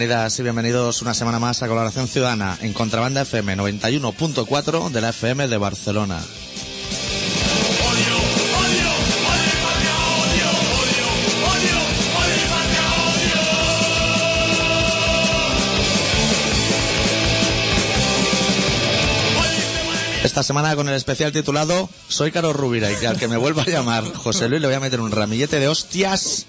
Bienvenidas y bienvenidos una semana más a Colaboración Ciudadana en Contrabanda FM 91.4 de la FM de Barcelona. Esta semana con el especial titulado Soy Caro Rubira y que al que me vuelva a llamar José Luis le voy a meter un ramillete de hostias.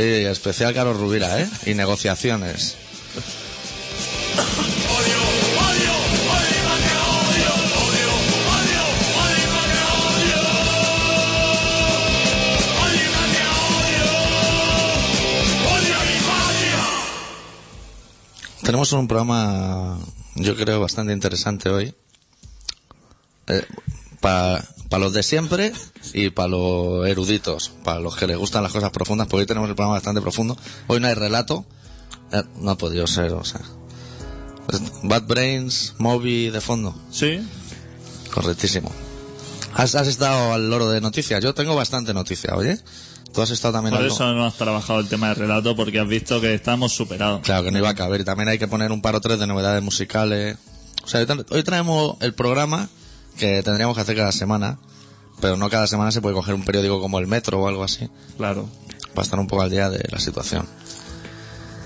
Oye, especial Caro Rubira, ¿eh? Y negociaciones. Tenemos un programa, yo creo, bastante interesante hoy. Para los de siempre y para los eruditos, para los que les gustan las cosas profundas, porque hoy tenemos el programa bastante profundo. Hoy no hay relato, eh, no ha podido ser, o sea. Bad Brains, Moby de fondo. Sí. Correctísimo. ¿Has, has estado al loro de noticias? Yo tengo bastante noticia, oye. Tú has estado también Por eso no has trabajado el tema de relato, porque has visto que estamos superados. Claro, que no iba a caber. Y también hay que poner un par o tres de novedades musicales. O sea, hoy traemos el programa que tendríamos que hacer cada semana, pero no cada semana se puede coger un periódico como el Metro o algo así, Claro. para estar un poco al día de la situación.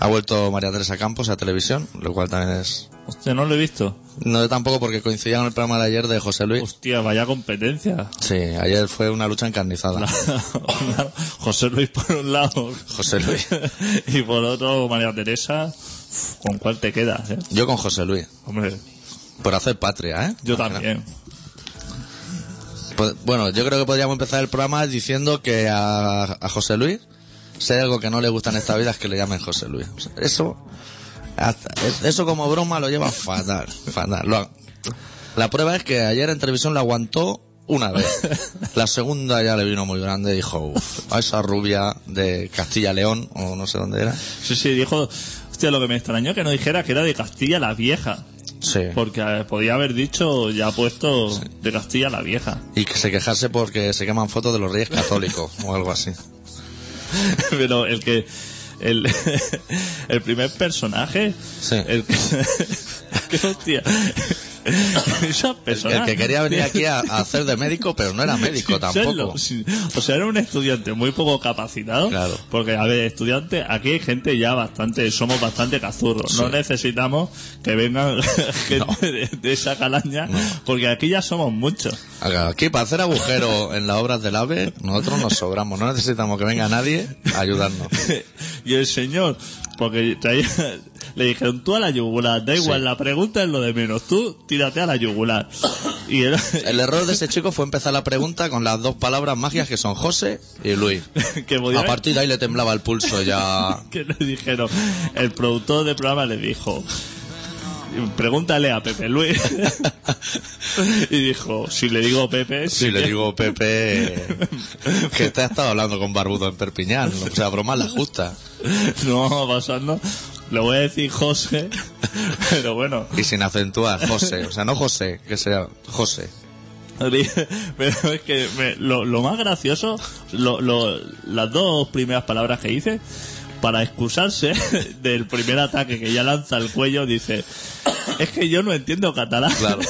Ha vuelto María Teresa Campos a televisión, lo cual también es... Hostia, no lo he visto. No yo tampoco porque coincidía con el programa de ayer de José Luis. Hostia, vaya competencia. Sí, ayer fue una lucha encarnizada. José Luis por un lado José Luis. y por otro María Teresa. ¿Con cuál te quedas, eh? Yo con José Luis, Hombre, por hacer patria, ¿eh? yo también. Pues, bueno, yo creo que podríamos empezar el programa diciendo que a, José Luis, si hay algo que no le gusta en esta vida es que le llamen José Luis. Eso, hasta- eso como broma lo lleva fatal, fatal. Lo- la prueba es que ayer en televisión la aguantó una vez. La segunda ya le vino muy grande y dijo, "Uf, a esa rubia de Castilla-León, o no sé dónde era. Sí, sí, dijo... Hostia, lo que me extrañó que no dijera que era de Castilla la Vieja. Sí. Porque eh, podía haber dicho, ya puesto, de Castilla la Vieja. Y que se quejase porque se queman fotos de los reyes católicos o algo así. Pero el que. El, el primer personaje. Sí. El que. que hostia. Esa persona. El que quería venir aquí a, a hacer de médico, pero no era médico tampoco. sin- o sea, era un estudiante muy poco capacitado. Claro. Porque, a ver, estudiante, aquí hay gente ya bastante, somos bastante cazurros. No necesitamos que vengan gente de, de esa calaña, porque aquí ya somos muchos. Aquí para hacer agujero en las obras del AVE, nosotros nos sobramos. No necesitamos que venga nadie a ayudarnos. y el señor, porque traía, le dijeron tú a la yugular, da igual, Sí. la pregunta es lo de menos, tú tírate a la yugular. Y El error de ese chico fue empezar la pregunta con las dos palabras magias que son José y Luis. que podía A partir de ahí le temblaba el pulso ya. que le dijeron, el productor del programa le dijo, pregúntale a Pepe Luis. y dijo, si le digo Pepe, Si le que- digo Pepe que te ha estado hablando con Barbudo en Perpiñán. O sea, broma la justa. no pasando, le voy a decir José, pero bueno. Y sin acentuar, José. O sea, no José, que sea José. Pero es que me- lo, lo más gracioso, lo, lo- las dos primeras palabras que hice, para excusarse del primer ataque que ya lanza al cuello, dice, es que yo no entiendo catalán. Claro.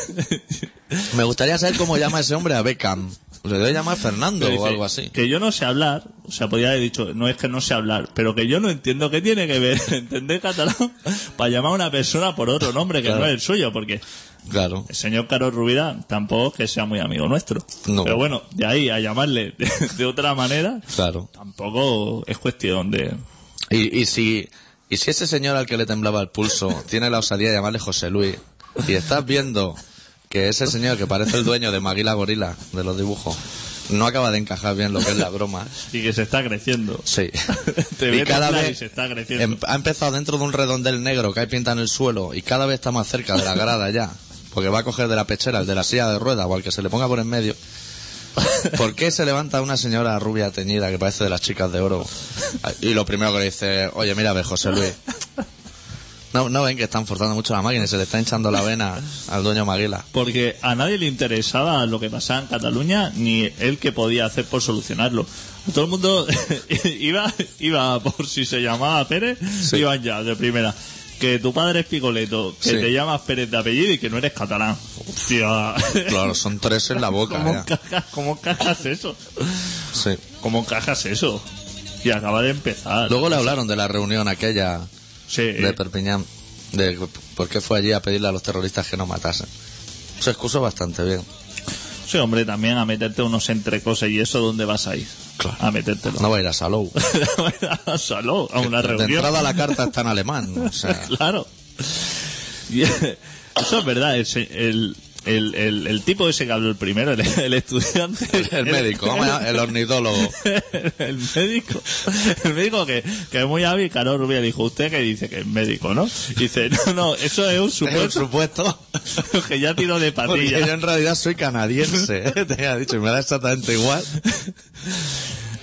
Me gustaría saber cómo llama ese hombre a Beckham. Se debe llamar Fernando o algo así. Que yo no sé hablar, o sea, podría haber dicho, no es que no sé hablar, pero que yo no entiendo qué tiene que ver entender catalán para llamar a una persona por otro nombre que Claro. no es el suyo, porque Claro. el señor Carlos Rubira tampoco es que sea muy amigo nuestro. No. Pero bueno, de ahí a llamarle de, de otra manera, Claro. tampoco es cuestión de... Y, y si y si ese señor al que le temblaba el pulso tiene la osadía de llamarle José Luis y estás viendo que ese señor que parece el dueño de Maguila Gorila de los dibujos no acaba de encajar bien lo que es la broma. Y que se está creciendo. Sí. Te y cada y vez se está creciendo. em- ha empezado dentro de un redondel negro que hay pinta en el suelo y cada vez está más cerca de la grada ya. Porque va a coger de la pechera, el de la silla de ruedas o al que se le ponga por en medio. ¿Por qué se levanta una señora rubia teñida que parece de las chicas de oro? Y lo primero que le dice, oye, mira, a ver, José Luis. No, no ven que están forzando mucho la máquina y se le está hinchando la vena al dueño Maguila. Porque a nadie le interesaba lo que pasaba en Cataluña ni él que podía hacer por solucionarlo. Todo el mundo iba, iba por si se llamaba Pérez, Sí. iban ya de primera. Que tu padre es Picoleto, que Sí. te llamas Pérez de apellido y que no eres catalán. Hostia. Claro, son tres en la boca. ¿Cómo encajas, ¿Cómo encajas eso? Sí. ¿Cómo encajas eso? Y acaba de empezar. Luego le hablaron de la reunión aquella Sí. de Perpiñán, de por qué fue allí a pedirle a los terroristas que no matasen. Se excusó bastante bien. Sí, hombre, también a meterte unos entrecoses y eso, ¿dónde vas a ir? Claro. A metértelo. No va a ir a Salou. Solo, a una De reunión. entrada la carta está en alemán. O sea, Claro. Y, eso es verdad. El, el, el- el tipo ese que habló el primero, el, el estudiante. el médico, el ornitólogo. el médico. El médico que, que es muy hábil, Caro Rubia dijo, usted que dice que es médico, ¿no? Dice, no, no, eso es un Es un supuesto supuesto. que ya tiró de Porque yo patilla. en realidad soy canadiense. ¿eh? Te había dicho, y me da exactamente igual.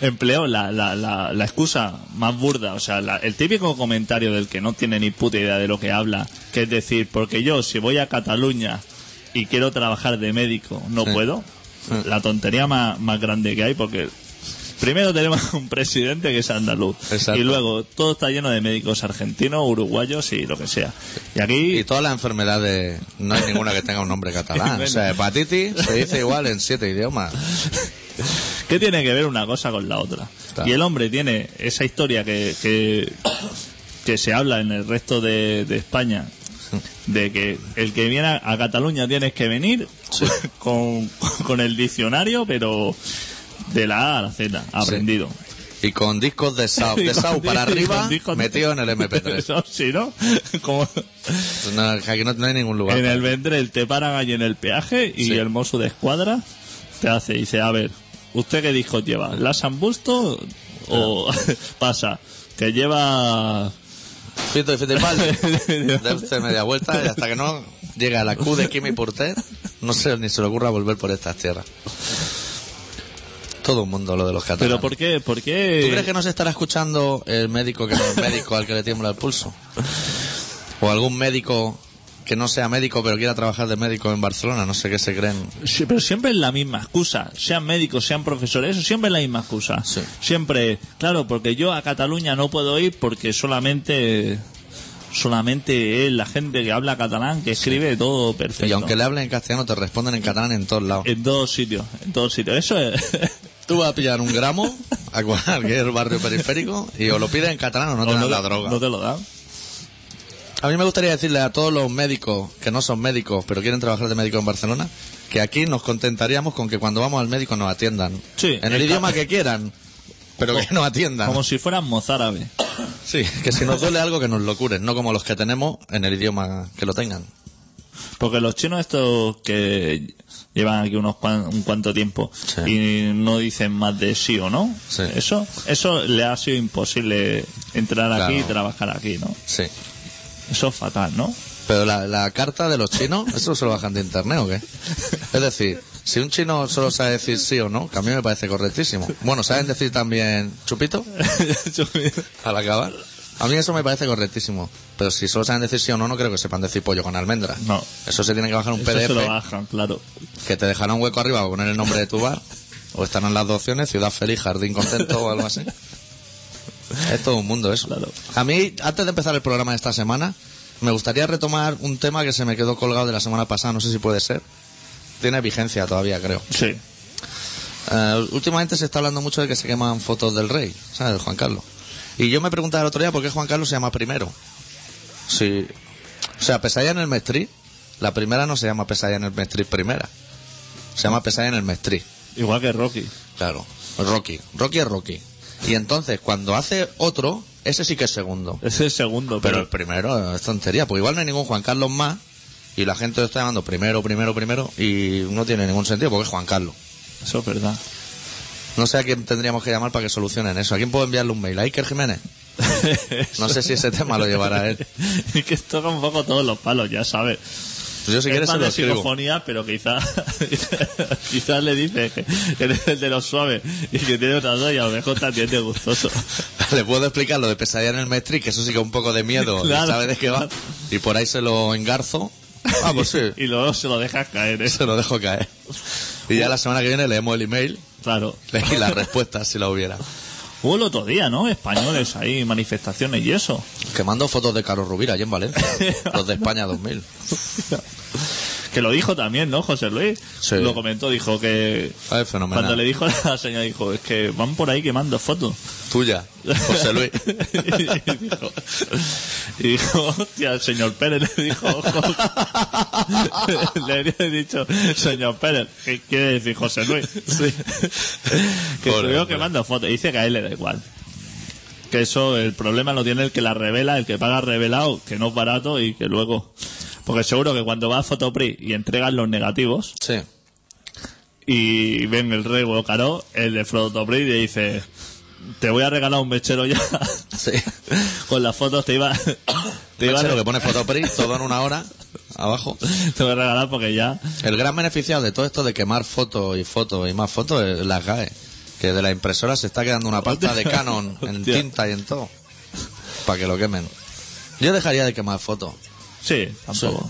Empleó la, la, la, la excusa más burda, o sea, la- el típico comentario del que no tiene ni puta idea de lo que habla, que es decir, porque yo si voy a Cataluña y quiero trabajar de médico, no Sí. puedo. La tontería más, más grande que hay, porque primero tenemos un presidente que es andaluz, Exacto. y luego todo está lleno de médicos argentinos, uruguayos y lo que sea. Y aquí Y todas las enfermedades, no hay ninguna que tenga un nombre catalán. O sea, hepatitis se dice igual en siete idiomas. ¿Qué tiene que ver una cosa con la otra? Y el hombre tiene esa historia que, que, que se habla en el resto de, de España, de que el que viene a Cataluña tienes que venir con, con el diccionario, pero de la A a la Z, aprendido. Y con discos de Sau, Y de Sau para arriba, metido en el MP3. Eso sí, ¿no? Como No, que aquí no, no hay ningún lugar. en el Vendrell te paran allí en el peaje y Sí. el mozo de escuadra te hace, dice, a ver, ¿usted qué discos lleva? ¿Las han busto o pasa? Que lleva Fito y Fitipaldi. Darse media vuelta y hasta que no llega a la Q de Kimi Porter, no sé ni se le ocurra volver por estas tierras. Todo un mundo lo de los catalanes. Pero ¿por qué? ¿Por qué? ¿Tú crees que no se estará escuchando el médico que no es médico al que le tiembla el pulso? ¿O algún médico que no sea médico pero quiera trabajar de médico en Barcelona? No sé qué se creen. Sí, pero siempre es la misma excusa. Sean médicos, sean profesores, eso siempre es la misma excusa. Sí. Siempre, claro, porque yo a Cataluña no puedo ir porque solamente solamente es la gente que habla catalán que escribe todo perfecto. Y aunque le hablen en castellano, te responden en catalán en todos lados. En todos sitios, en todos sitios. Eso es... Tú vas a pillar un gramo a cualquier barrio periférico y o lo pides en catalán o no te o dan no, la te- droga. no te lo dan. A mí me gustaría decirle a todos los médicos que no son médicos pero quieren trabajar de médico en Barcelona que aquí nos contentaríamos con que cuando vamos al médico nos atiendan. Sí, en el idioma que quieran, pero que nos atiendan. Como si fueran mozárabes. Sí, que si nos duele algo que nos lo curen, no como los que tenemos en el idioma que lo tengan. Porque los chinos estos que llevan aquí unos cuan- un cuanto tiempo Sí. y no dicen más de sí o no, Sí. eso eso le ha sido imposible entrar aquí y trabajar aquí, ¿no? Sí. Eso es fatal, ¿no? Pero la, la carta de los chinos, ¿eso se lo bajan de internet o qué? Es decir, si un chino solo sabe decir sí o no, que a mí me parece correctísimo. Bueno, ¿saben decir también chupito al acabar? A mí eso me parece correctísimo. Pero si solo saben decir sí o no, no creo que sepan decir pollo con almendras. No. Eso se tiene que bajar un Eso se lo PDF bajan, claro. que te dejará un hueco arriba para poner el nombre de tu bar. O estarán las dos opciones, ciudad feliz, jardín contento o algo así. Es todo un mundo eso. Claro. A mí, antes de empezar el programa de esta semana, me gustaría retomar un tema que se me quedó colgado de la semana pasada, no sé si puede ser. Tiene vigencia todavía, creo. Sí. Eh, últimamente se está hablando mucho de que se queman fotos del rey, ¿sabes? De Juan Carlos. Y yo me preguntaba el otro día por qué Juan Carlos se llama primero. Sí. O sea, Pesadilla en el Mestrí, la primera no se llama Pesadilla en el Mestrí primera. Se llama Pesadilla en el Mestrí. Igual que Rocky. Claro. Rocky. Rocky es Rocky. Y entonces, cuando hace otro, ese sí que es segundo. Es el segundo, Pero pero, el primero es tontería, porque igual no hay ningún Juan Carlos más y la gente lo está llamando primero, primero, primero y no tiene ningún sentido porque es Juan Carlos. eso es verdad. No sé a quién tendríamos que llamar para que solucionen eso. ¿A quién puedo enviarle un mail? ¿A Iker Jiménez? No sé si ese tema lo llevará él. y que toca un poco todos los palos, ya sabes. Pues yo si es quieres más se de psicofonía, pero quizá, quizás le dice que eres el de los suaves y que tiene otras dos y a lo mejor también te gustoso. Le puedo explicar lo de pesadilla en el Matrix, que eso sí que es un poco de miedo. Claro. ¿Sabe de qué va? Y por ahí se lo engarzo. Ah, pues sí. Y luego se lo dejas caer, ¿eh? Se lo dejo caer. Y ya la semana que viene leemos el email Claro. y las respuestas si la hubiera. Hubo el otro día, ¿no? Españoles ahí, manifestaciones y eso. Que mando fotos de Carlos Rubira allí en Valencia. Los de España 2000. Que lo dijo también, ¿no, José Luis? Sí. Lo comentó, dijo que... Ay, fenomenal. Cuando le dijo la señora, dijo, es que van por ahí quemando fotos. Tuya, José Luis. y, dijo, y dijo, hostia, el señor Pérez le dijo, ojo. le he dicho, señor Pérez, ¿qué quiere decir José Luis? que Pobre estuvo hombre. quemando fotos. Y dice que a él le da igual. Que eso, el problema lo tiene el que la revela, el que paga revelado, que no es barato y que luego... Porque seguro que cuando va a Fotopri y entregan los negativos Sí. y ven el rey caro, el de Fotopri y le dice, te voy a regalar un mechero ya. Sí. Con las fotos te iba, te iba a, Mechero que pone Fotopri, todo en una hora, abajo. te voy a regalar porque ya El gran beneficiado de todo esto de quemar fotos y fotos y más fotos es las GAE. Que de la impresora se está quedando una pasta de Canon en tinta y en todo. Para que lo quemen. Yo dejaría de quemar fotos. Sí, tampoco.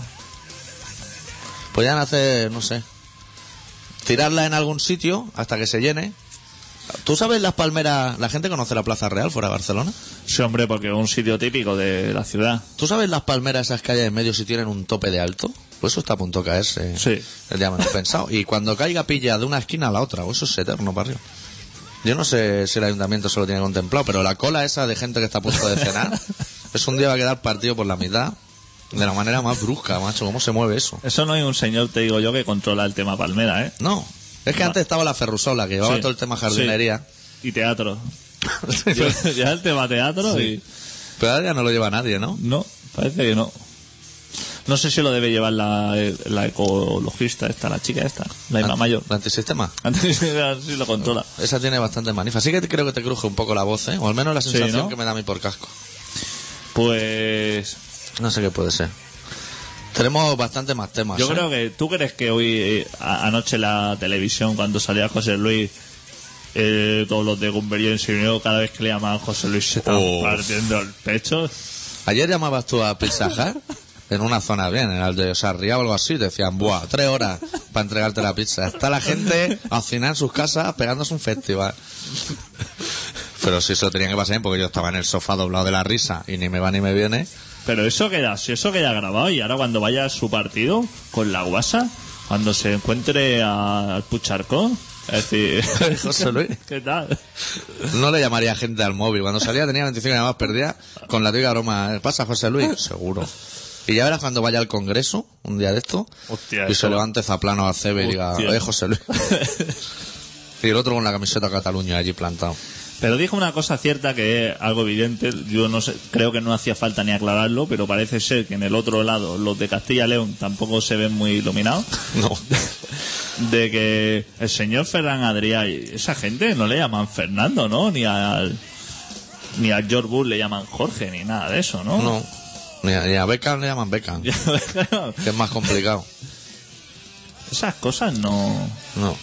Podrían hacer, no sé, tirarla en algún sitio hasta que se llene. ¿Tú sabes las palmeras? La gente conoce la Plaza Real fuera de Barcelona. Sí, hombre, porque es un sitio típico de la ciudad. ¿Tú sabes las palmeras esas que hay en medio si tienen un tope de alto? Pues eso está a punto de caerse. Sí. El día menos pensado. Y cuando caiga pilla de una esquina a la otra, o eso es eterno arriba. Yo no sé si el ayuntamiento se lo tiene contemplado, pero la cola esa de gente que está a punto de cenar, es un día va a quedar partido por la mitad de la manera más brusca, macho. ¿Cómo se mueve eso? Eso no hay un señor, te digo yo, que controla el tema palmera, ¿eh? No. Es que antes estaba la Ferrusola, que llevaba Sí. todo el tema jardinería. Y teatro. ya, el tema teatro y... Pero ahora ya no lo lleva nadie, ¿no? No, parece que no. No sé si lo debe llevar la, la ecologista esta, la chica esta, la Ima mayor. ¿El antisistema? Antes si lo controla. Esa tiene bastante manifa. Sí que creo que te cruje un poco la voz, ¿eh? O al menos la Sí, sensación ¿no? que me da a mí por casco. Pues No sé qué puede ser. Tenemos bastante más temas. yo ¿eh? creo que tú crees que hoy eh, a- anoche la televisión cuando salía José Luis eh, todos los de Gumberío en cada vez que le llamaban José Luis se estaban Oh. partiendo el pecho. Ayer llamabas tú a Pizza Hut en una zona bien, en el de Sarria o algo así, te decían, buah, tres horas para entregarte la pizza. Está la gente a cenar en sus casas pegándose un festival. Pero si eso tenía que pasar porque yo estaba en el sofá doblado de la risa y ni me va ni me viene. Pero eso queda, si eso queda grabado y ahora cuando vaya a su partido con la guasa, cuando se encuentre a- al Pucharcón, es decir, José Luis. ¿qué tal? No le llamaría gente al móvil. Cuando salía tenía 25 llamadas perdidas con la típica broma. ¿Pasa José Luis? Seguro. Y ya verás cuando vaya al Congreso, un día de esto, Hostia, y eso se va. levante Zaplano a Cebe y diga, Hostia. oye José Luis. y el otro con la camiseta Cataluña allí plantado. Pero dijo una cosa cierta que es algo evidente, yo no sé, creo que no hacía falta ni aclararlo, pero parece ser que en el otro lado los de Castilla y León tampoco se ven muy iluminados, No. de que el señor Ferran Adrià y esa gente no le llaman Fernando, ¿no? Ni al ni a George Bush le llaman Jorge ni nada de eso, ¿no? No. Ni a, ni a Beckham le llaman Beckham, que es más complicado. Esas cosas no No.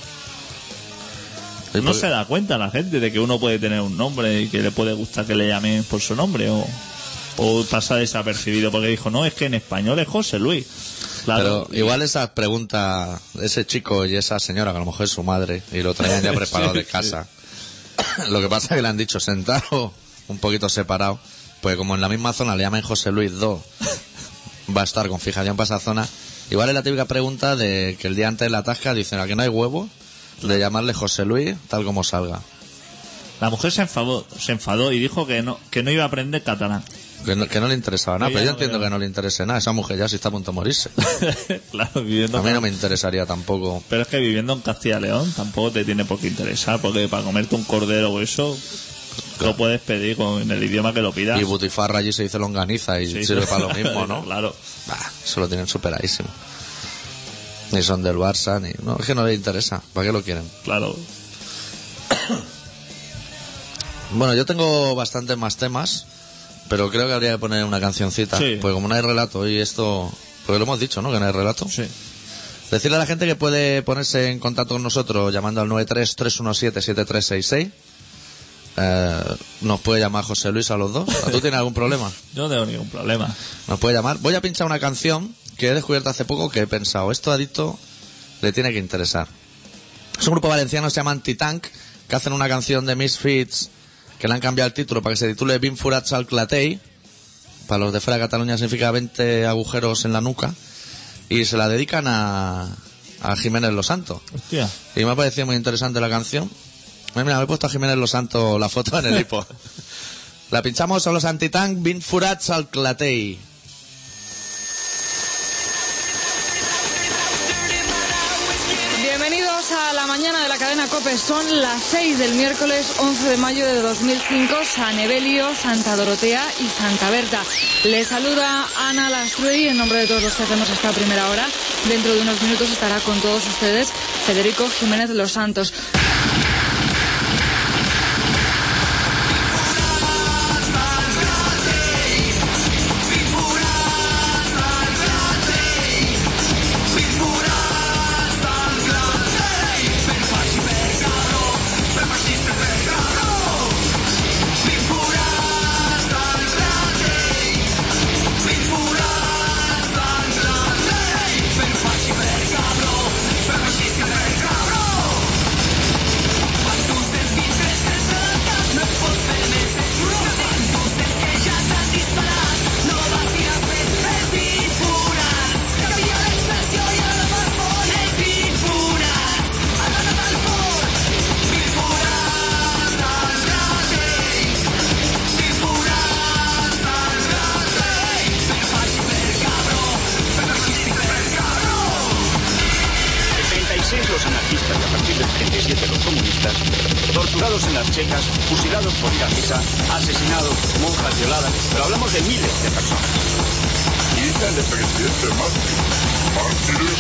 No por- se da cuenta la gente de que uno puede tener un nombre y que le puede gustar que le llamen por su nombre o o pasa desapercibido porque dijo no es que en español es José Luis claro Pero igual esas preguntas, ese chico y esa señora, que a lo mejor es su madre, y lo traían ya preparado de casa. Lo que pasa es que le han dicho sentado un poquito separado, pues como en la misma zona le llaman José Luis II, va a estar con fijación para esa zona. Igual es la típica pregunta de que el día antes de la tasca dicen, aquí no hay huevo, de llamarle José Luis tal como salga. la mujer se enfadó se enfadó y dijo que no que no iba a aprender catalán Que no, que no le interesaba nada, Ella pero yo no entiendo que no le interese nada. Esa mujer ya si está a punto de morirse. claro viviendo A mí no me interesaría tampoco. pero es que viviendo en Castilla y León tampoco te tiene por qué interesar porque para comerte un cordero o eso lo puedes pedir con en el idioma que lo pidas Y Butifarra allí se dice longaniza y Sí, sirve para lo mismo, ¿no? claro Bah, eso lo tienen superadísimo. Ni son del Barça, ni... No, es que no les interesa. ¿Para qué lo quieren? claro Bueno, yo tengo bastantes más temas, pero creo que habría que poner una cancioncita. Sí. Porque como no hay relato y esto... Porque lo hemos dicho, ¿no? Que no hay relato. Sí. Decirle a la gente que puede ponerse en contacto con nosotros llamando al 93-317-7366. Eh, nos puede llamar José Luis a los dos. ¿Tú tienes algún problema? Yo no tengo ningún problema. Nos puede llamar. Voy a pinchar una canción que he descubierto hace poco que he pensado, esto adicto le tiene que interesar. Es un grupo valenciano que se llama Antitank, que hacen una canción de Misfits que le han cambiado el título para que se titule Bin Furats al Clatei. Para los de fuera de Cataluña significa 20 agujeros en la nuca. Y se la dedican a, a Jiménez Los Santos. Hostia. Y me ha parecido muy interesante la canción. Eh, Mira, me he puesto a Jiménez Los Santos la foto en el hipo. la pinchamos a los Antitank Bin Furats al Clatei. La mañana de la cadena COPE. Son las 6 del miércoles 11 de mayo de 2005, San Evelio, Santa Dorotea y Santa Berta. Les saluda Ana Lastruey en nombre de todos los que hacemos esta primera hora. Dentro de unos minutos estará con todos ustedes Federico Jiménez Los Santos. Por ir a misa, asesinados, monjas violadas, pero hablamos de miles de personas. Hija del presidente Macri. Mártires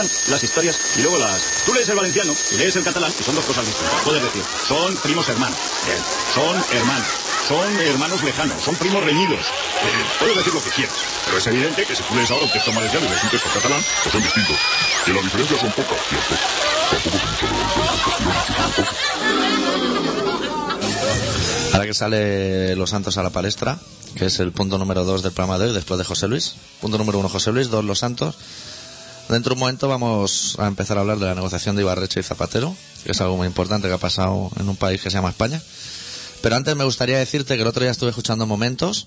Inventan las historias y luego las... Tú lees el valenciano y lees el catalán y son dos cosas distintas. Puedes decir, son primos hermanos. Son hermanos. Son hermanos lejanos. Son primos reñidos. Puedes decir lo que quieras. Pero es evidente que si tú lees ahora un texto valenciano y lees un texto catalán, pues son distintos. Y las diferencias son pocas, ¿cierto? Tampoco se Ahora que sale Los Santos a la palestra, que es el punto número dos del programa de hoy, después de José Luis. Punto número uno, José Luis, dos, Los Santos. Dentro de un momento vamos a empezar a hablar de la negociación de Ibarreche y Zapatero, que es algo muy importante que ha pasado en un país que se llama España. Pero antes me gustaría decirte que el otro día estuve escuchando momentos.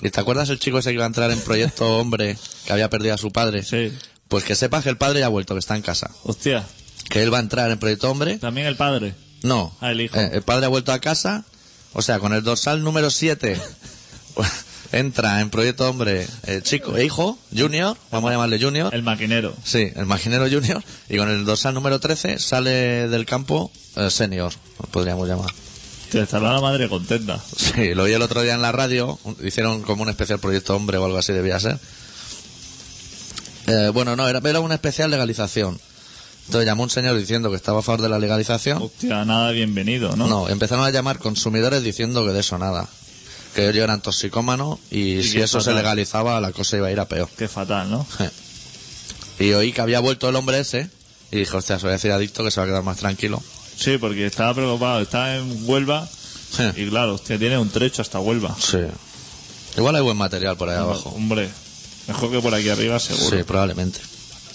¿Y te acuerdas el chico ese que iba a entrar en Proyecto Hombre, que había perdido a su padre? Sí. Pues que sepas que el padre ya ha vuelto, que está en casa. Hostia. Que él va a entrar en Proyecto Hombre. También el padre. No. Ah, el hijo. Eh, el padre ha vuelto a casa. O sea, con el dorsal número 7 entra en Proyecto Hombre eh, chico e hijo, Junior, vamos a llamarle Junior. El maquinero. Sí, el maquinero Junior. Y con el dorsal número 13 sale del campo eh, Senior, podríamos llamar. Te estará la madre contenta. Sí, lo oí el otro día en la radio. Hicieron como un especial Proyecto Hombre o algo así debía ser. Eh, bueno, no, era, era una especial legalización. Entonces llamó un señor diciendo que estaba a favor de la legalización. Hostia, nada bienvenido, ¿no? No, empezaron a llamar consumidores diciendo que de eso nada. Que ellos eran toxicómanos y, Y si eso se legalizaba la cosa iba a ir a peor. Qué fatal, ¿no? Y oí que había vuelto el hombre ese y dije, hostia, se voy a decir adicto que se va a quedar más tranquilo. Sí, porque estaba preocupado, está en Huelva y claro, usted tiene un trecho hasta Huelva. Sí. Igual hay buen material por ahí abajo. Hombre, mejor que por aquí arriba seguro. Sí, probablemente.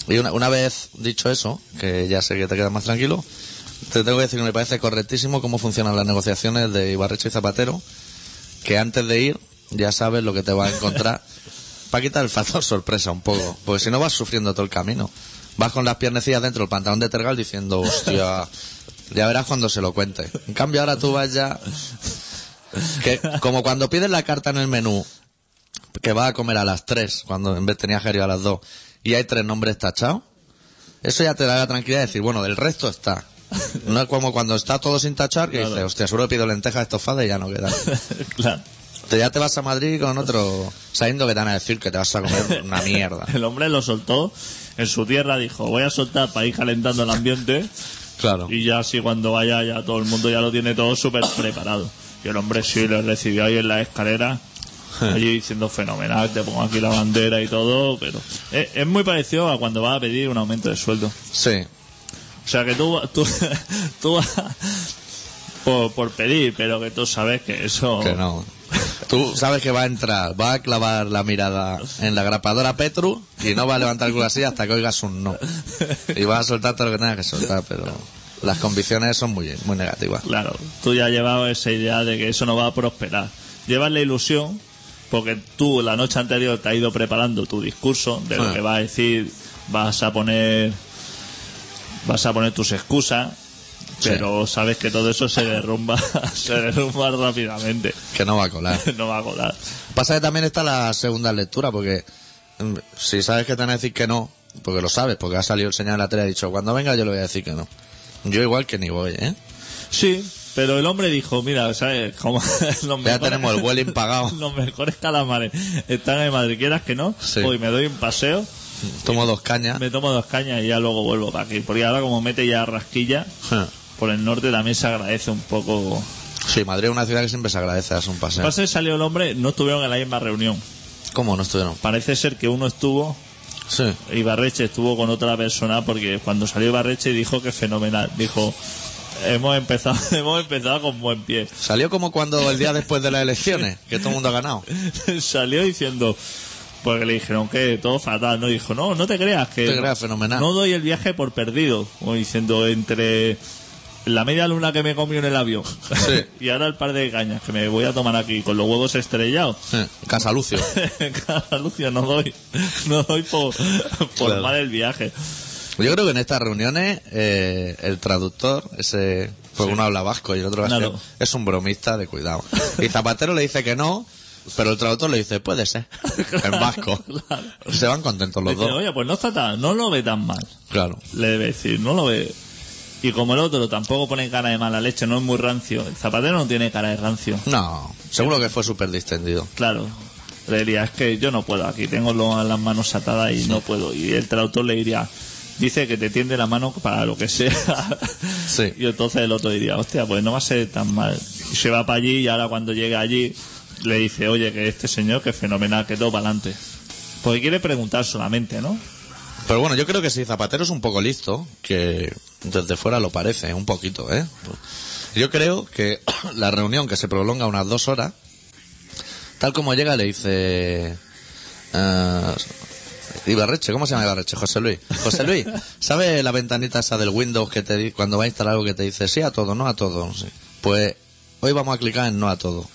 Y una, una vez dicho eso, que ya sé que te quedas más tranquilo, te tengo que decir que me parece correctísimo cómo funcionan las negociaciones de Ibarrecho y Zapatero, que antes de ir ya sabes lo que te va a encontrar, para quitar el factor sorpresa un poco, porque si no vas sufriendo todo el camino. Vas con las piernecillas dentro del pantalón de tergal diciendo, hostia, ya verás cuando se lo cuente. En cambio ahora tú vas ya... Que, como cuando pides la carta en el menú, que vas a comer a las 3, cuando en vez tenías que ir a las 2, y hay tres nombres tachados, eso ya te da la tranquilidad de decir, bueno, del resto está. No es como cuando está todo sin tachar, que Claro. dices, hostia, seguro pido lentejas estofadas y ya no queda. claro. Te- ya te vas a Madrid con otro, sabiendo que te van a decir que te vas a comer una mierda. El hombre lo soltó en su tierra, dijo, voy a soltar para ir calentando el ambiente Claro. y ya así cuando vaya ya todo el mundo ya lo tiene todo súper preparado. Y el hombre sí le recibió ahí en la escalera, allí diciendo fenomenal, te pongo aquí la bandera y todo, pero es, es muy parecido a cuando vas a pedir un aumento de sueldo. Sí. O sea que tú, tú, tú vas por, por pedir, pero que tú sabes que eso... Que no. Tú sabes que va a entrar, va a clavar la mirada en la grapadora Petru y no va a levantar el culo así hasta que oigas un no. Y vas a soltar todo lo que tengas que soltar, pero las convicciones son muy, muy negativas. Claro, tú ya has llevado esa idea de que eso no va a prosperar. Llevas la ilusión porque tú la noche anterior te has ido preparando tu discurso de lo Ah. que vas a decir, vas a poner vas a poner tus excusas, Sí. pero sabes que todo eso se derrumba, se derrumba rápidamente. Que no va a colar. No va a colar. Pasa que también está la segunda lectura, porque mm, si sabes que te van a decir que no, porque lo sabes, porque ha salido el señor en la tele y ha dicho, cuando venga yo le voy a decir que no. Yo igual que ni voy, ¿eh? Sí, pero el hombre dijo, mira, ¿sabes? Como los Ya mejores- tenemos el vuelo impagado. Los mejores calamares están en Madrid, quieras que no. Sí. Hoy me doy un paseo, Tomo dos cañas. me tomo dos cañas y ya luego vuelvo para aquí. Porque ahora como mete ya rasquilla, por el norte también se agradece un poco. Sí, Madrid es una ciudad que siempre se agradece darse un paseo. Pasa que salió el hombre, no estuvieron en la misma reunión. ¿Cómo no estuvieron? Parece ser que uno estuvo, Sí. Ibarreche estuvo con otra persona porque cuando salió Ibarreche dijo que fenomenal. Dijo, hemos empezado, hemos empezado con buen pie. Salió como cuando el día después de las elecciones, que todo el mundo ha ganado. salió diciendo porque le dijeron que todo fatal no dijo no no te creas que Te creas, fenomenal. no doy el viaje por perdido o diciendo entre la media luna que me comió en el avión Sí. y ahora el par de cañas que me voy a tomar aquí con los huevos estrellados Sí. Casa Lucio. Cara, Lucio no doy no doy por, por Claro. mal el viaje Yo creo que en estas reuniones eh, el traductor, ese, pues uno habla vasco y el otro Claro. es un bromista de cuidado. Y Zapatero le dice que no, pero el traductor le dice, puede ser, en vasco. Se van contentos los Dice, dos. oye pues no está tan no lo ve tan mal Claro. le debe decir, no lo ve. Y como el otro tampoco pone cara de mala leche, no es muy rancio. El zapatero no tiene cara de rancio. No, seguro que fue súper distendido. Claro. Le diría, es que yo no puedo, aquí tengo lo- las manos atadas y no puedo. Y el traductor le diría, dice que te tiende la mano para lo que sea. Sí. Y entonces el otro diría, hostia, pues no va a ser tan mal. Y se va para allí y ahora cuando llega allí le dice, oye, que este señor, que fenomenal, que todo para adelante. Porque quiere preguntar solamente, ¿no? Pero bueno, yo creo que si Zapatero es un poco listo, que desde fuera lo parece, un poquito, ¿eh? Yo creo que la reunión que se prolonga unas dos horas, tal como llega le dice... eh, Ibarreche, ¿cómo se llama Ibarreche? José Luis. José Luis, ¿sabe la ventanita esa del Windows que te di- cuando va a instalar algo que te dice sí a todo, no a todo? Sí. Pues hoy vamos a clicar en no a todo.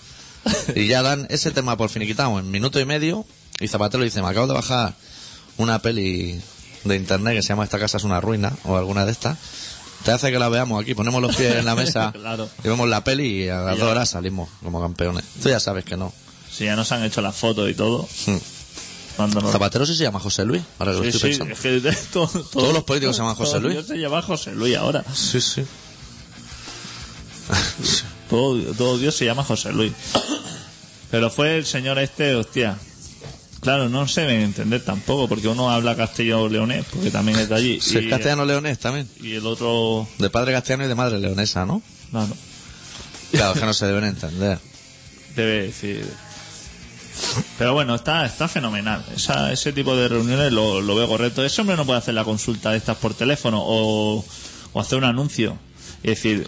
Y ya dan ese tema por finiquitado en minuto y medio y Zapatero dice, me acabo de bajar una peli de internet que se llama Esta casa es una ruina o alguna de estas. Te hace que la veamos aquí, ponemos los pies en la mesa Claro. y vemos la peli y a las dos horas salimos como campeones. Tú ya sabes que no. Si ya nos han hecho las fotos y todo. Hmm. Nos Zapatero sí se llama José Luis, ahora que lo estoy sí, pensando. es que de- todo- todo- Todos los políticos se llaman José Luis. Se llama José Luis ahora. Sí, sí. Todo, todo Dios se llama José Luis. Pero fue el señor este, hostia. Claro, no se debe entender tampoco, porque uno habla castellano leonés, porque también es de allí. Sí, y, es castellano leonés también. y el otro, De padre castellano y de madre leonesa, ¿no? no, no, Claro, es que no se deben entender. debe decir. Pero bueno, está, está fenomenal. Esa, ese tipo de reuniones lo, lo veo correcto. Ese hombre no puede hacer la consulta de estas por teléfono o, o hacer un anuncio. Es decir,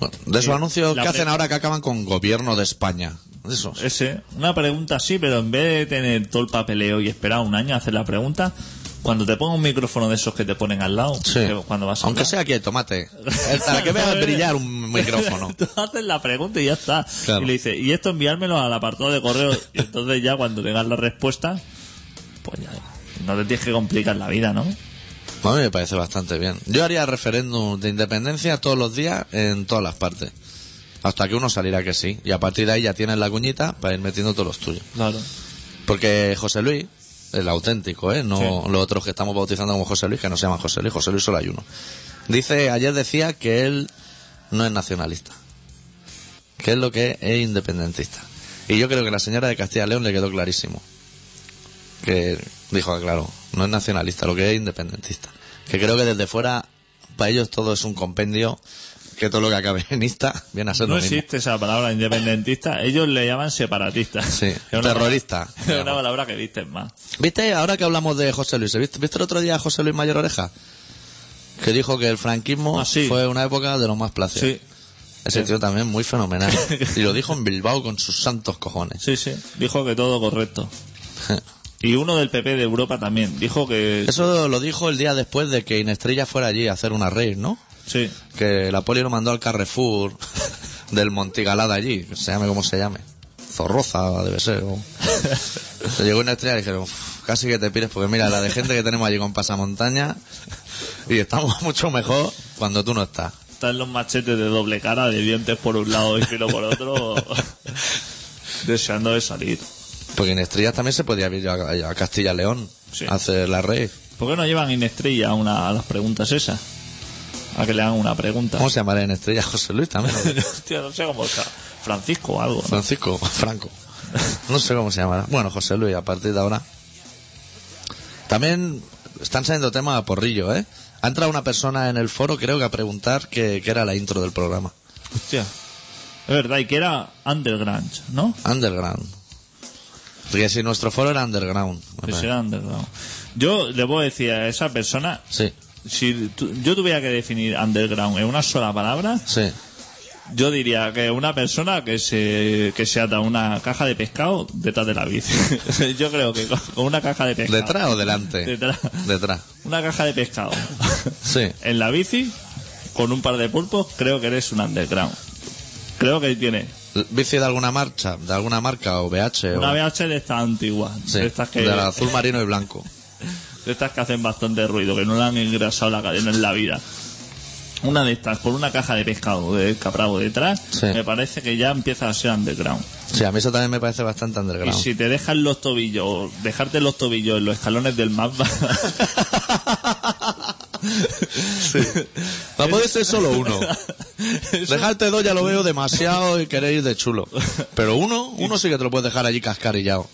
Bueno, de esos Sí, anuncios que hacen ahora que acaban con gobierno de España. Esos. ese, una pregunta así, pero en vez de tener todo el papeleo y esperar un año a hacer la pregunta, cuando te ponga un micrófono de esos que te ponen al lado, Sí. cuando vas a Aunque hablar, sea aquí, tomate. Eh, Para que veas brillar un micrófono. Tú haces la pregunta y ya está. Claro. Y le dices, y esto enviármelo al apartado de correo. y entonces ya cuando tengas la respuesta, pues ya no te tienes que complicar la vida, ¿no? A mí me parece bastante bien. Yo haría referéndum de independencia todos los días en todas las partes. Hasta que uno saliera que sí. Y a partir de ahí ya tienes la cuñita para ir metiendo todos los tuyos. Claro. Porque José Luis, el auténtico, ¿eh? No Sí. los otros que estamos bautizando como José Luis, que no se llaman José Luis. José Luis solo hay uno. Dice, ayer decía que él no es nacionalista. Que es lo que es, independentista. Y yo creo que la señora de Castilla León le quedó clarísimo. Que dijo, ah, claro, no es nacionalista, lo que es independentista. Que creo que desde fuera, para ellos todo es un compendio, que todo lo que acabe en ista viene a ser No lo mismo. existe esa palabra independentista. Ellos le llaman separatista. Sí, terrorista. Es una palabra que visten más. ¿Viste? Ahora que hablamos de José Luis, ¿viste, ¿viste el otro día a José Luis Mayor Oreja? Que dijo que el franquismo Ah, sí. fue una época de lo más placer. Sí, Ese tío también muy fenomenal. y lo dijo en Bilbao con sus santos cojones. sí, sí. Dijo que todo correcto. Y uno del PP de Europa también. Dijo que... Eso lo dijo el día después de que Inestrella fuera allí a hacer una raid, ¿no? Sí. Que la poli lo mandó al Carrefour del Montigalada allí, que se llame como se llame. Zorroza debe ser. o- Se llegó Inestrella y dijeron, "Uf, casi que te pires porque mira la de gente que tenemos allí con pasamontaña y estamos mucho mejor cuando tú no estás. Están los machetes de doble cara, de dientes por un lado y filo por otro, deseando de salir. Porque en Estrellas también se podía ir a, a Castilla León Sí. a hacer la rey. ¿Por qué no llevan Inestrella a, una, a las preguntas esas? A que le hagan una pregunta. ¿Cómo se llamará en Estrellas? José Luis también. Hostia, no sé cómo está. Francisco o algo. ¿no? Francisco, Franco. No sé cómo se llamará. Bueno, José Luis, a partir de ahora. También están saliendo temas a porrillo, ¿eh? Ha entrado una persona en el foro, creo que a preguntar qué qué era la intro del programa. Hostia. Es verdad, y que era Underground, ¿no? Underground. Porque si nuestro foro era underground. parece. será Underground. Yo le puedo decir a esa persona, Sí, si tu- yo tuviera que definir Underground en una sola palabra, sí. yo diría que una persona que se, que se ata una caja de pescado detrás de la bici. yo creo que con con una caja de pescado. ¿Detrás o delante? Detrás. Detrás. Una caja de pescado. Sí. en la bici, con un par de pulpos, creo que eres un underground. Creo que tiene ¿Bici de alguna marcha? ¿De alguna marca? ¿O una o... VH de estas antiguas, Sí, de estas que del azul marino y blanco. De estas que hacen bastante ruido, que no le han engrasado la cadena en la vida. Una de estas, con una caja de pescado de capravo detrás, Sí. me parece que ya empieza a ser underground. Sí, a mí eso también me parece bastante Y underground. si te dejan los tobillos, dejarte los tobillos en los escalones del mapa, No puede ser solo uno. Dejarte dos ya lo veo demasiado y querer ir de chulo. Pero uno, uno sí que te lo puedes dejar allí cascarillado.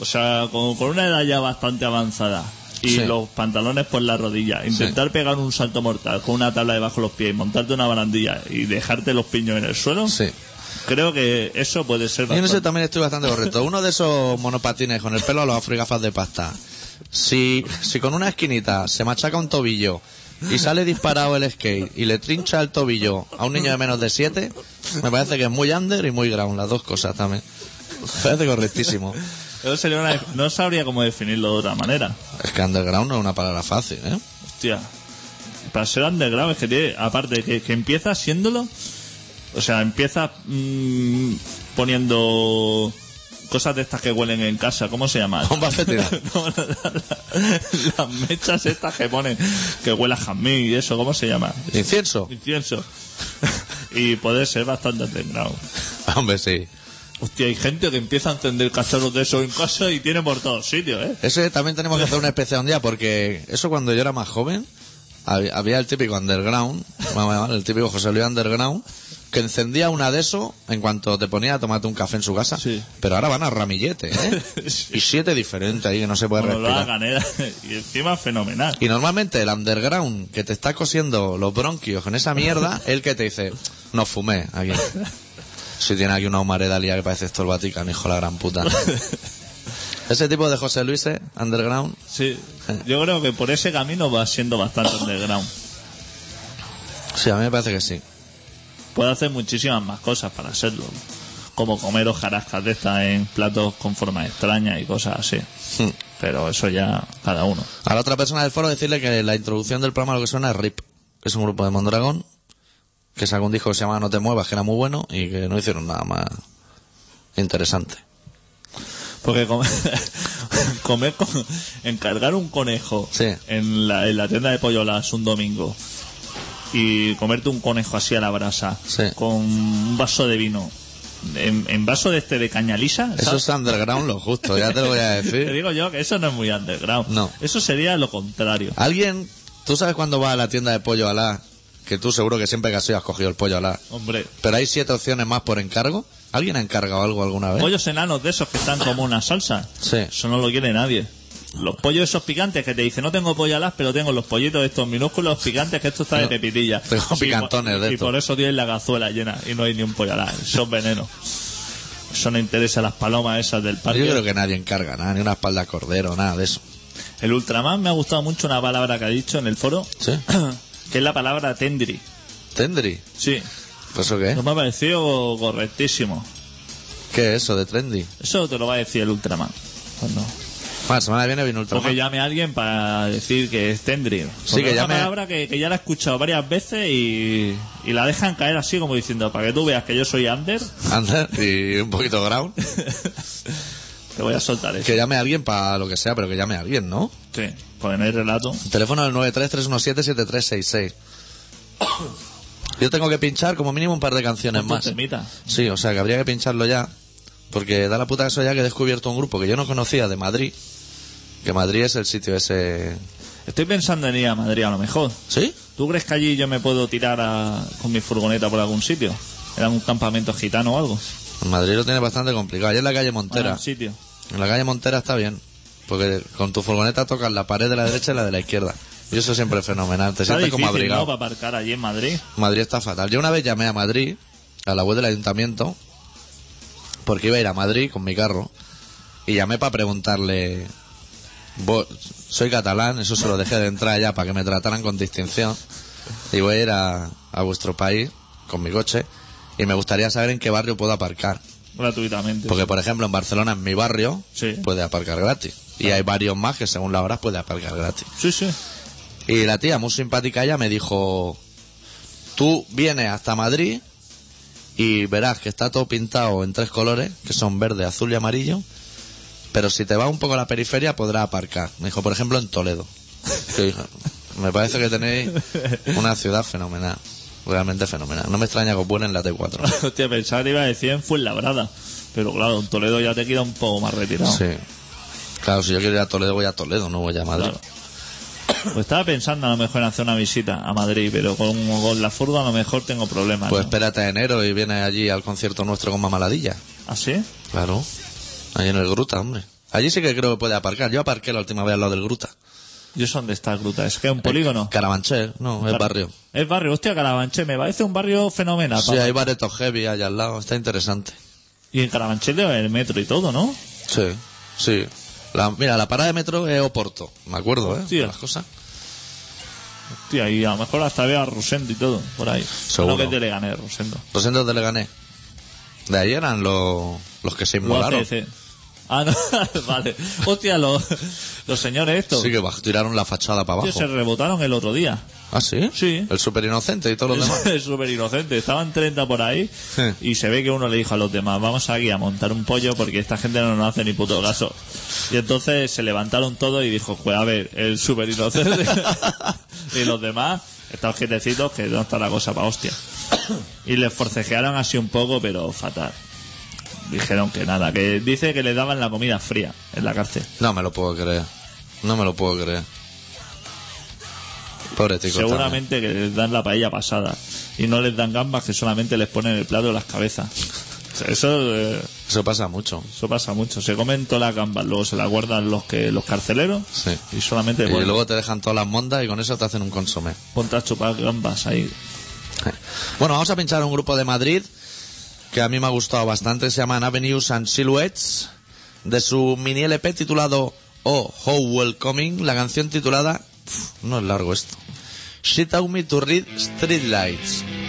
o sea, con, con una edad ya bastante avanzada y Sí. los pantalones por la rodilla, intentar pegar un salto mortal con una tabla debajo de los pies, montarte una barandilla y dejarte los piños en el suelo, Sí. creo que eso puede ser Yo en bastante. también estoy bastante correcto. Uno de esos monopatines con el pelo a los afro y gafas de pasta. Si, si con una esquinita se machaca un tobillo y sale disparado el skate y le trincha el tobillo a un niño de menos de 7, me parece que es muy under y muy ground, las dos cosas también. Me parece correctísimo. Eso sería una- no sabría cómo definirlo de otra manera. Es que underground no es una palabra fácil, ¿eh? Hostia. Para ser underground es que tiene, aparte que, que empieza siéndolo, o sea, empieza mm, poniendo cosas de estas que huelen en casa, ¿cómo se llama? Bomba fétida. No, la- la- las mechas estas que ponen, que huele a jazmín y eso, ¿cómo se llama? ¿Incienso? Incienso. y puede ser bastante underground. Hombre, sí. Hostia, hay gente que empieza a encender cacharros de eso en casa y tiene por todos sitios, ¿eh? Ese también tenemos que hacer una especie un día porque eso cuando yo era más joven había, había el típico underground, el típico José Luis underground que encendía una de eso en cuanto te ponía a tomarte un café en su casa. Sí. Pero ahora van a ramillete, ¿eh? Y siete diferentes ahí que no se puede Bueno, lo respirar. hagan, ¿eh? Y encima fenomenal. Y normalmente el underground que te está cosiendo los bronquios con esa mierda, el que te dice, no fumé aquí. Si tiene aquí una humareda lía que parece esto el Vaticano, hijo de la gran puta. Ese tipo de José Luis, ¿eh? underground, Sí, yo creo que por ese camino va siendo bastante underground. sí, a mí me parece que sí. puede hacer muchísimas más cosas para serlo. Como comer hojarascas de estas en platos con formas extrañas y cosas así. Hmm. Pero eso ya cada uno. A la otra persona del foro decirle que la introducción del programa lo que suena es RIP, que es un grupo de Mondragón, que sacó un disco que se llama No te muevas, que era muy bueno y que no hicieron nada más interesante. Porque comer, comer con- encargar un conejo Sí. en, la, en la tienda de pollolas un domingo y comerte un conejo así a la brasa Sí. con un vaso de vino en, en vaso de este de caña lisa Eso es underground lo justo, ya te lo voy a te decir. digo yo que eso no es muy underground No. eso sería lo contrario Alguien, ¿tú sabes cuando vas a la tienda de pollo alá? Que tú seguro que siempre que has ido has cogido el pollo alá. hombre Pero hay siete opciones más por encargo. ¿Alguien ha encargado algo alguna vez? pollos enanos de esos que están como una salsa Sí. eso no lo quiere nadie los pollos esos picantes que te dicen no tengo pollo alas pero tengo los pollitos estos minúsculos picantes que esto está de pepitilla tengo picantones por- de y por eso tienes la cazuela llena y no hay ni un pollo alas son venenos eso no interesa a las palomas esas del parque Yo creo que nadie encarga nada, ni una espalda de cordero, nada de eso. el Ultraman me ha gustado mucho una palabra que ha dicho en el foro ¿Sí? que es la palabra tendri ¿Tendri? sí ¿Pues eso qué? no me ha parecido correctísimo ¿Qué es eso de trendy? eso te lo va a decir el Ultraman cuando Bueno, la semana viene viene Ultraman. Porque llame a alguien para decir que es Tendri. Sí, Porque que es una llame- palabra que, que ya la he escuchado varias veces y, y la dejan caer así como diciendo, para que tú veas que yo soy under, Under y un poquito ground. te voy a soltar eso. Que llame a alguien para lo que sea, pero que llame a alguien, ¿no? Sí, porque no hay relato. Teléfono del 933177366. Yo tengo que pinchar como mínimo un par de canciones más. temita. Sí, o sea que habría que pincharlo ya. Porque da la puta eso ya que he descubierto un grupo que yo no conocía de Madrid. Que Madrid es el sitio ese. Estoy pensando en ir a Madrid a lo mejor. ¿Sí? ¿Tú crees que allí yo me puedo tirar a- con mi furgoneta por algún sitio? ¿En algún campamento gitano o algo? En Madrid lo tiene bastante complicado. Allá en la calle Montera. Ah, sitio. En la calle Montera está bien. Porque con tu furgoneta tocas la pared de la derecha y la de la izquierda. Y eso siempre es fenomenal. Te sientes como abrigado. ¿no? Para aparcar allí en Madrid. Madrid está fatal. Yo una vez llamé a Madrid, a la web del ayuntamiento, porque iba a ir a Madrid con mi carro, y llamé para preguntarle, "Vos- soy catalán, eso se lo dejé de entrar ya para que me trataran con distinción, y voy a ir a, a vuestro país con mi coche, y me gustaría saber en qué barrio puedo aparcar. Gratuitamente. Porque, por ejemplo, en Barcelona, en mi barrio, Sí. puede aparcar gratis. Y hay varios más que según la hora puede aparcar gratis. Sí, sí. Y la tía, muy simpática ella, me dijo, tú vienes hasta Madrid y verás que está todo pintado en tres colores, que son verde, azul y amarillo, pero si te vas un poco a la periferia podrás aparcar. Me dijo, por ejemplo, en Toledo. Me parece que tenéis una ciudad fenomenal, realmente fenomenal. No me extraña que os vuelen la T4. Hostia, pensaba que iba a decir en Fuenlabrada. Pero claro, en Toledo ya te queda un poco más retirado. Sí. Claro, si yo quiero ir a Toledo, voy a Toledo, no voy a Madrid. Claro. Pues estaba pensando a lo mejor en hacer una visita a Madrid, pero con, con la furgo a lo mejor tengo problemas. Pues ¿no? espérate a enero y vienes allí al concierto nuestro con Mamaladilla. ¿Ah, sí? Claro. Ahí en el Gruta, hombre. Allí sí que creo que puede aparcar. Yo aparqué la última vez al lado del Gruta. ¿Y eso dónde está el Gruta? ¿Es que es un polígono? Carabanchel, no, es barrio. Es barrio, hostia, Carabanchel. Me parece un barrio fenomenal. Sí, papá. hay baretos heavy allá al lado. Está interesante. Y en Carabanchel debe haber metro y todo, ¿no? Sí, sí. La, mira, la parada de metro es Oporto. Me acuerdo, ¿eh? Hostia. Las cosas. Hostia, y a lo mejor hasta veo a Rosendo y todo, por ahí. Seguro. No que es de Leganés, Rosendo. Los centros de Leganés. De ahí eran los, los que se inmolaron. ACC. Ah, no, vale. Hostia, los, los señores estos. Sí, que tiraron la fachada para Tío, abajo. se rebotaron el otro día. ¿Ah, sí? Sí. El super inocente y todos los demás. Es súper inocente. Estaban 30 por ahí y se ve que uno le dijo a los demás, vamos aquí a montar un pollo porque esta gente no nos hace ni puto caso. Y entonces se levantaron todos y dijo, pues a ver, el súper inocente. y los demás, estos quietecitos, que no está la cosa para hostia. Y les forcejearon así un poco, pero fatal. Dijeron que nada, que dice que le daban la comida fría en la cárcel. No me lo puedo creer. No me lo puedo creer. Pobre tico. Seguramente que les dan la paella pasada y no les dan gambas que solamente les ponen el plato de las cabezas. O sea, Eso, eh. Eso pasa mucho. eso pasa mucho. Se comen todas las gambas, luego se las guardan los que los carceleros Sí. y solamente Y luego te dejan todas las mondas y con eso te hacen un consomé. ponte a chupar gambas ahí. Bueno, vamos a pinchar un grupo de Madrid que a mí me ha gustado bastante. Se llaman Avenues and Silhouettes. De su mini LP titulado Oh, How Welcoming. La canción titulada. No es largo esto. She taught me to read Streetlights.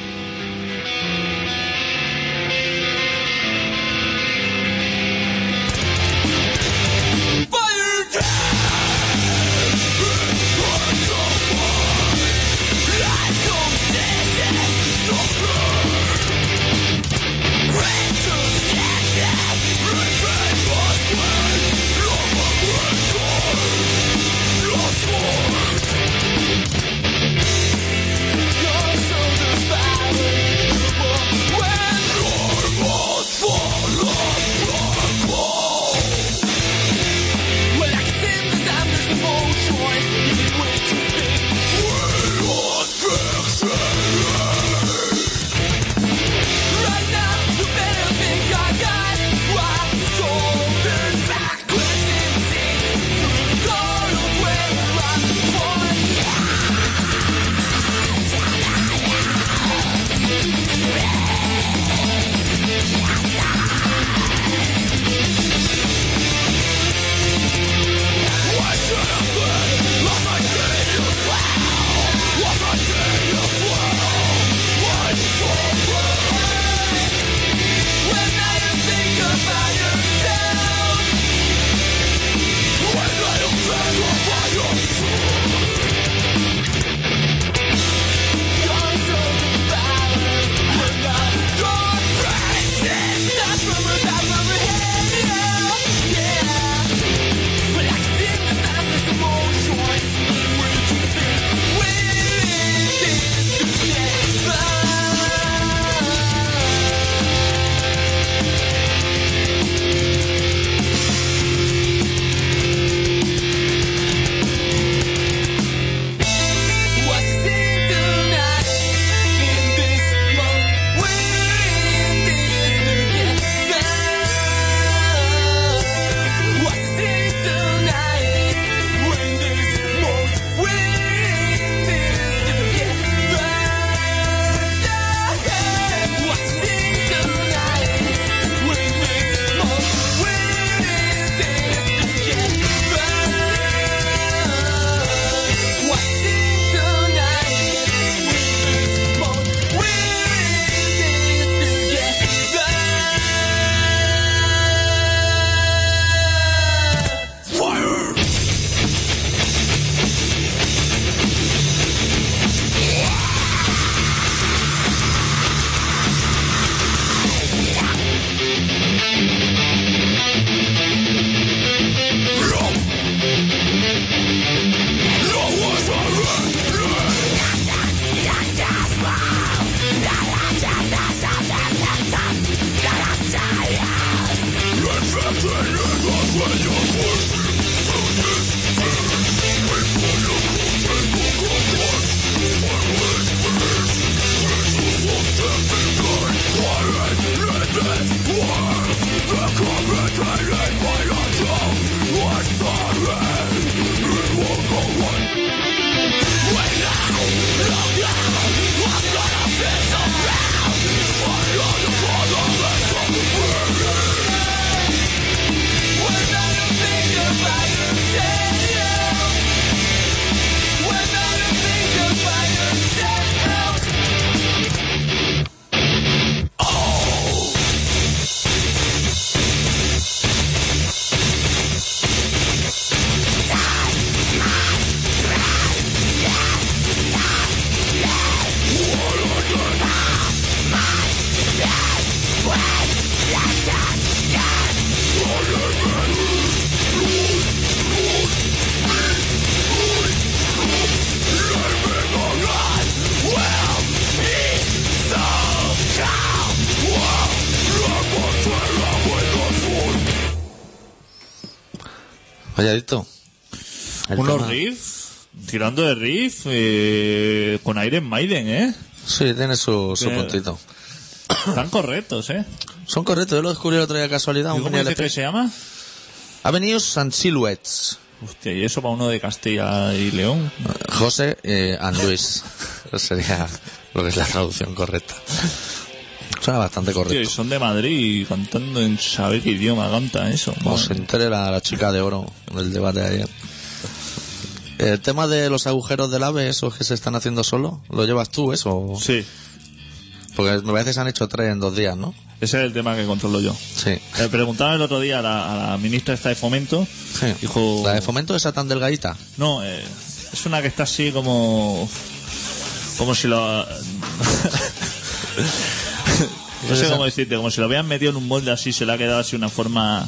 Adicto. el Unos tema- riffs, tirando de riff, eh, con Iron Maiden, ¿eh? Sí, tiene su, su puntito. Están correctos, ¿eh? Son correctos, yo lo descubrí el otro día de casualidad. ¿Y Un cómo dice que se llama? Avenues and Silhouettes. Hostia, y eso para uno de Castilla y León. José eh, and Luis. Sería lo que es la traducción correcta. Suena bastante Tío, y correcto. son de Madrid y cantando en saber qué idioma canta eso. Como se entere la, la chica de oro en el debate de ayer. El tema de los agujeros del ave, esos que se están haciendo solo, ¿lo llevas tú eso? Sí, Porque me parece que se han hecho tres en dos días, ¿no? ese es el tema que controlo yo. Sí. Le preguntaba el otro día a la, a la ministra esta de Fomento. Sí. Dijo... ¿La de fomento esa tan delgadita? No, eh, es una que está así como... Como si lo... no sé cómo decirte, como si lo habían metido en un molde así, se le ha quedado así una forma...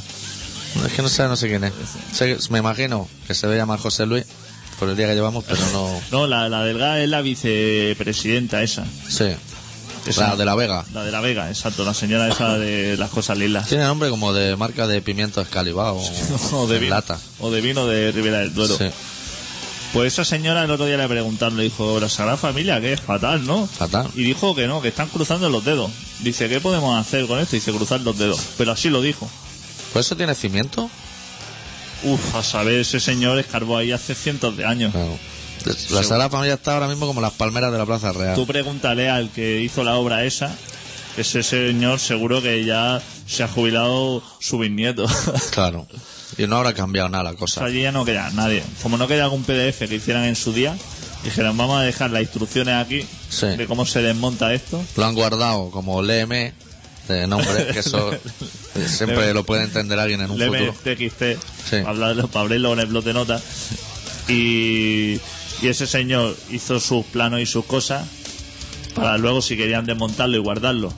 Es que no sé, no sé quién es. Sé que- me imagino que se ve llamar José Luis por el día que llevamos, pero no. No, la, la delgada es la vicepresidenta esa. Sí. Esa. La de la Vega. La de la Vega, exacto, la señora esa de las cosas lilas. Tiene nombre como de marca de pimiento escalivado o, o, de en vino, lata. o de vino de Ribera del Duero. Sí. Pues esa señora el otro día le preguntaron, le dijo, la Sagrada Familia, que es fatal, ¿no? Fatal. Y dijo que no, que están cruzando los dedos. Dice, ¿qué podemos hacer con esto? Dice, cruzar los dedos. Pero así lo dijo. ¿Pues eso tiene cimiento? Uf, a saber, ese señor escarbó ahí hace cientos de años. Claro. La Sagrada Familia está ahora mismo como las palmeras de la Plaza Real. Tú pregúntale al que hizo la obra esa, ese señor seguro que ya se ha jubilado su bisnieto. Claro. Y no habrá cambiado nada la cosa. Allí ya no queda nadie. Como no queda algún PDF que hicieran en su día, dijeron, vamos a dejar las instrucciones aquí Sí. de cómo se desmonta esto. Lo han guardado como LM de nombre, que eso siempre lo puede entender alguien en un Leme futuro. TXT Sí. para, hablarlo- para abrirlo con el blog de notas. Y, y ese señor hizo sus planos y sus cosas para luego, si querían desmontarlo y guardarlo.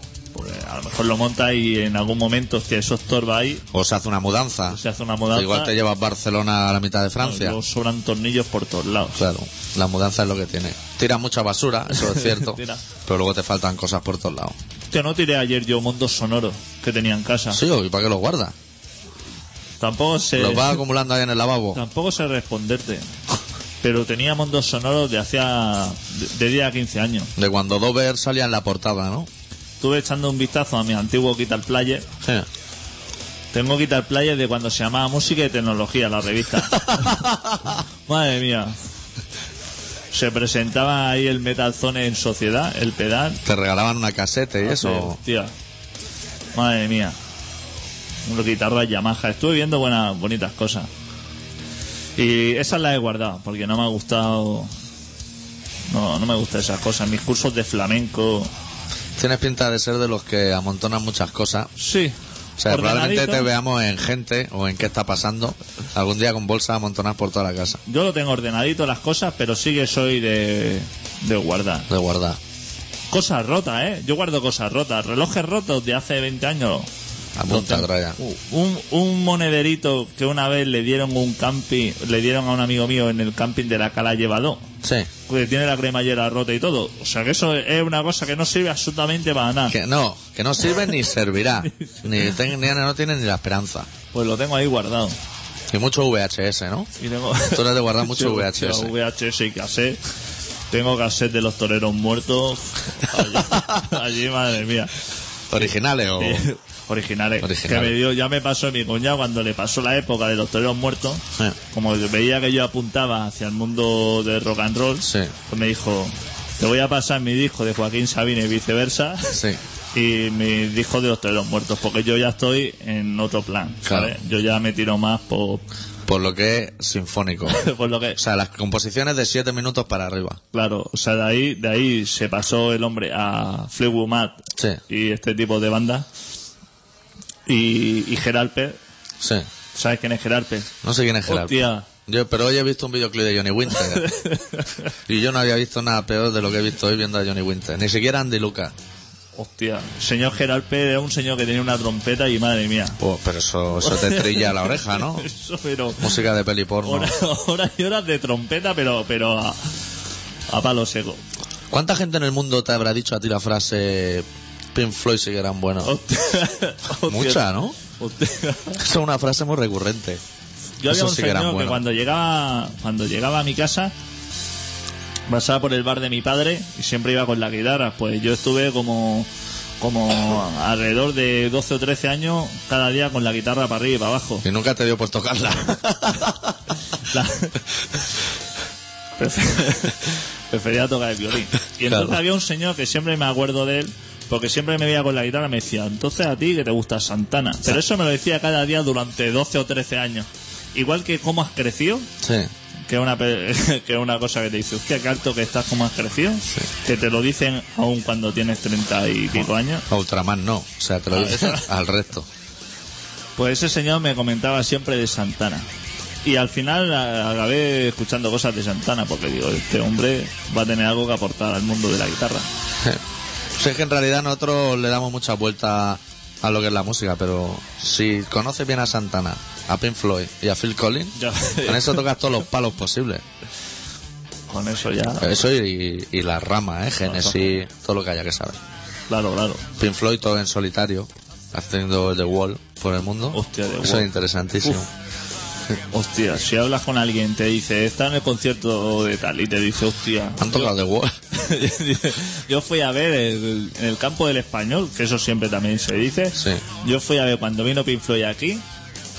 Lo mejor lo monta y en algún momento, hostia, eso estorba ahí, O se hace una mudanza. se hace una mudanza. Igual te llevas Barcelona a la mitad de Francia. luego sobran tornillos por todos lados. Claro, la mudanza es lo que tiene. Tira mucha basura, eso es cierto. Pero luego te faltan cosas por todos lados. Hostia, no tiré ayer yo mondos sonoros que tenía en casa. Sí, ¿y para qué los guardas? Tampoco sé. Los vas acumulando ahí en el lavabo. Tampoco sé responderte. Pero tenía mondos sonoros de hacía. de, de 10 a 15 años. De cuando Dover salía en la portada, ¿no? Estuve echando un vistazo a mi antiguo Guitar Player. Sí. Tengo Guitar Player de cuando se llamaba Música y Tecnología, la revista. Madre mía. Se presentaba ahí el Metal Zone en sociedad, el pedal. Te regalaban una casete y eso. Hostia. Madre mía. Una guitarra Yamaha. Estuve viendo buenas, bonitas cosas. Y esas las he guardado, porque no me ha gustado. No, no me gustan esas cosas. Mis cursos de flamenco. Tienes pinta de ser de los que amontonan muchas cosas. Sí. O sea, probablemente te veamos en gente o en qué está pasando algún día con bolsas amontonadas por toda la casa. Yo lo tengo ordenadito las cosas, pero sí que soy de, de guardar. De guardar. Cosas rotas, ¿eh? Yo guardo cosas rotas. Relojes rotos de hace 20 años. Apunta. Traya. Uh, Un, un monederito que una vez le dieron un camping, le dieron a un amigo mío en el camping de la Cala Llevadó, Sí. que tiene la cremallera rota y todo. O sea que eso es una cosa que no sirve absolutamente para nada. Que no, que no sirve ni servirá. ni, ten- ni- no tiene ni la esperanza. Pues lo tengo ahí guardado. Y mucho VHS, ¿no? Y tengo... Tú eres de guardar mucho Sí, VHS. VHS y cassette. Tengo cassette de los toreros muertos. Allí, allí, madre mía. ¿Originales o...? Eh, originales. Que me dio, ya me pasó mi cuñado cuando le pasó la época de los toreros muertos. Como veía que yo apuntaba hacia el mundo del rock and roll, Sí. pues me dijo, te voy a pasar mi disco de Joaquín Sabina y viceversa. Sí. Y mi disco de los toreros muertos, porque yo ya estoy en otro plan, ¿sabes? Yo ya me tiro más por, Por lo que es sinfónico. por lo que... O sea, las composiciones de 7 minutos para arriba. Claro, o sea, de ahí, de ahí se pasó el hombre a Fleetwood Mac Sí. y este tipo de bandas. Y, y Gerard Pérez, Sí. ¿sabes quién es Gerard Pérez? No sé quién es. Hostia. Yo, pero hoy he visto un videoclip de Johnny Winter. y yo no había visto nada peor de lo que he visto hoy viendo a Johnny Winter. Ni siquiera Andy Lucas. Hostia, señor Gerard Pérez era un señor que tenía una trompeta y madre mía. Oh, pero eso, eso te trilla la oreja, ¿no? Eso, pero Música de peli porno. horas, horas y horas de trompeta, pero, pero a, a palo seco. ¿Cuánta gente en el mundo te habrá dicho a ti la frase Pink Floyd sí que eran buenos? Hostia, hostia. Mucha, ¿no? Hostia. Es una frase muy recurrente. Yo había Eso un sí que señor que buenos. cuando llegaba, cuando llegaba a mi casa, pasaba por el bar de mi padre y siempre iba con la guitarra. Pues yo estuve como, como alrededor de 12 o 13 años cada día con la guitarra para arriba y para abajo. Y nunca te dio por tocarla. La- Prefer- Prefería tocar el violín. Y entonces Claro. había un señor que siempre me acuerdo de él, porque siempre me veía con la guitarra y me decía, entonces a ti que te gusta Santana. Pero eso me lo decía cada día durante 12 o 13 años. Igual que cómo has crecido, sí. Que es una, que una cosa que te dice, hostia, qué alto que estás, cómo has crecido, que te lo dicen aún cuando tienes 30 y pico años. A Ultraman no. O sea, te lo Ah, dice esa. al resto. Pues ese señor me comentaba siempre de Santana. Y al final acabé escuchando cosas de Santana, porque digo, este hombre va a tener algo que aportar al mundo de la guitarra. Sí, es que en realidad nosotros le damos mucha vuelta a lo que es la música, pero si conoces bien a Santana, a Pink Floyd y a Phil Collins, Ya. con eso tocas todos los palos posibles. Con eso ya. Eso y, y las ramas, ¿eh? Genesis, todo lo que haya que saber. Claro, claro. Pink Floyd todo en solitario, haciendo The Wall por el mundo. Hostia, The Eso Wall. es interesantísimo. Hostia, si hablas con alguien, te dice, está en el concierto de tal, y te dice, hostia. Han tocado The Wall. Yo fui a ver el- en el campo del español, que eso siempre también se dice. Sí. Yo fui a ver cuando vino Pink Floyd aquí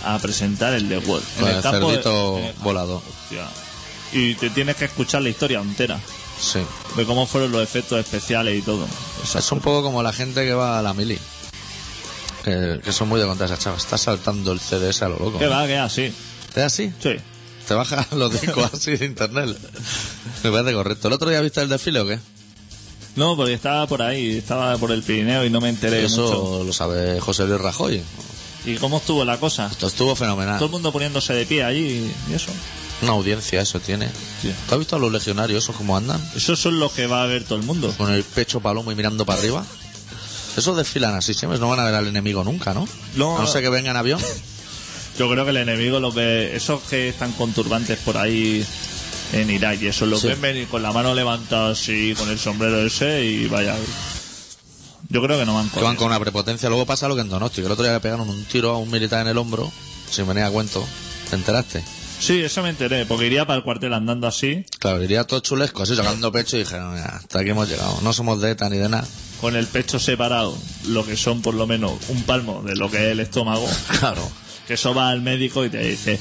a presentar el The. Con el campo de- cerdito el- volado. Hostia. Y te tienes que escuchar la historia entera, Sí. de cómo fueron los efectos especiales y todo. Es un poco como la gente que va a la mili. Que, que son muy de contar esa chava. Está saltando el CDS a lo loco. Que va, que así. ¿Es así? Sí. Te bajas los discos así de internet. Me parece correcto. ¿El otro día viste el desfile o qué? No, porque estaba por ahí, estaba por el Pirineo y no me enteré mucho. Eso lo sabe José Luis Rajoy. ¿Y cómo estuvo la cosa? Esto estuvo fenomenal. Todo el mundo poniéndose de pie allí y eso. Una audiencia eso tiene. Sí. ¿Tú has visto a los legionarios esos cómo andan? Esos son los que va a ver todo el mundo. Con el pecho palomo y mirando para arriba. Esos desfilan así siempre, no van a ver al enemigo nunca, ¿no? No. A no ser que venga en avión. Yo creo que el enemigo los ve, esos que están con turbantes por ahí en Irak y eso, los Sí. ven venir con la mano levantada así, con el sombrero ese y vaya. Yo creo que no van Que con van con una prepotencia. Luego pasa lo que en Donosti, que el otro día le pegaron un tiro a un militar en el hombro, sin venir a cuento. ¿Te enteraste? Sí, eso me enteré, porque iría para el cuartel andando así, Claro, iría todo chulesco, así sacando pecho y dijeron, "Mira, hasta aquí hemos llegado. No somos de ETA ni de nada. con el pecho separado, lo que son por lo menos un palmo de lo que es el estómago, Claro. que eso va al médico y te dice,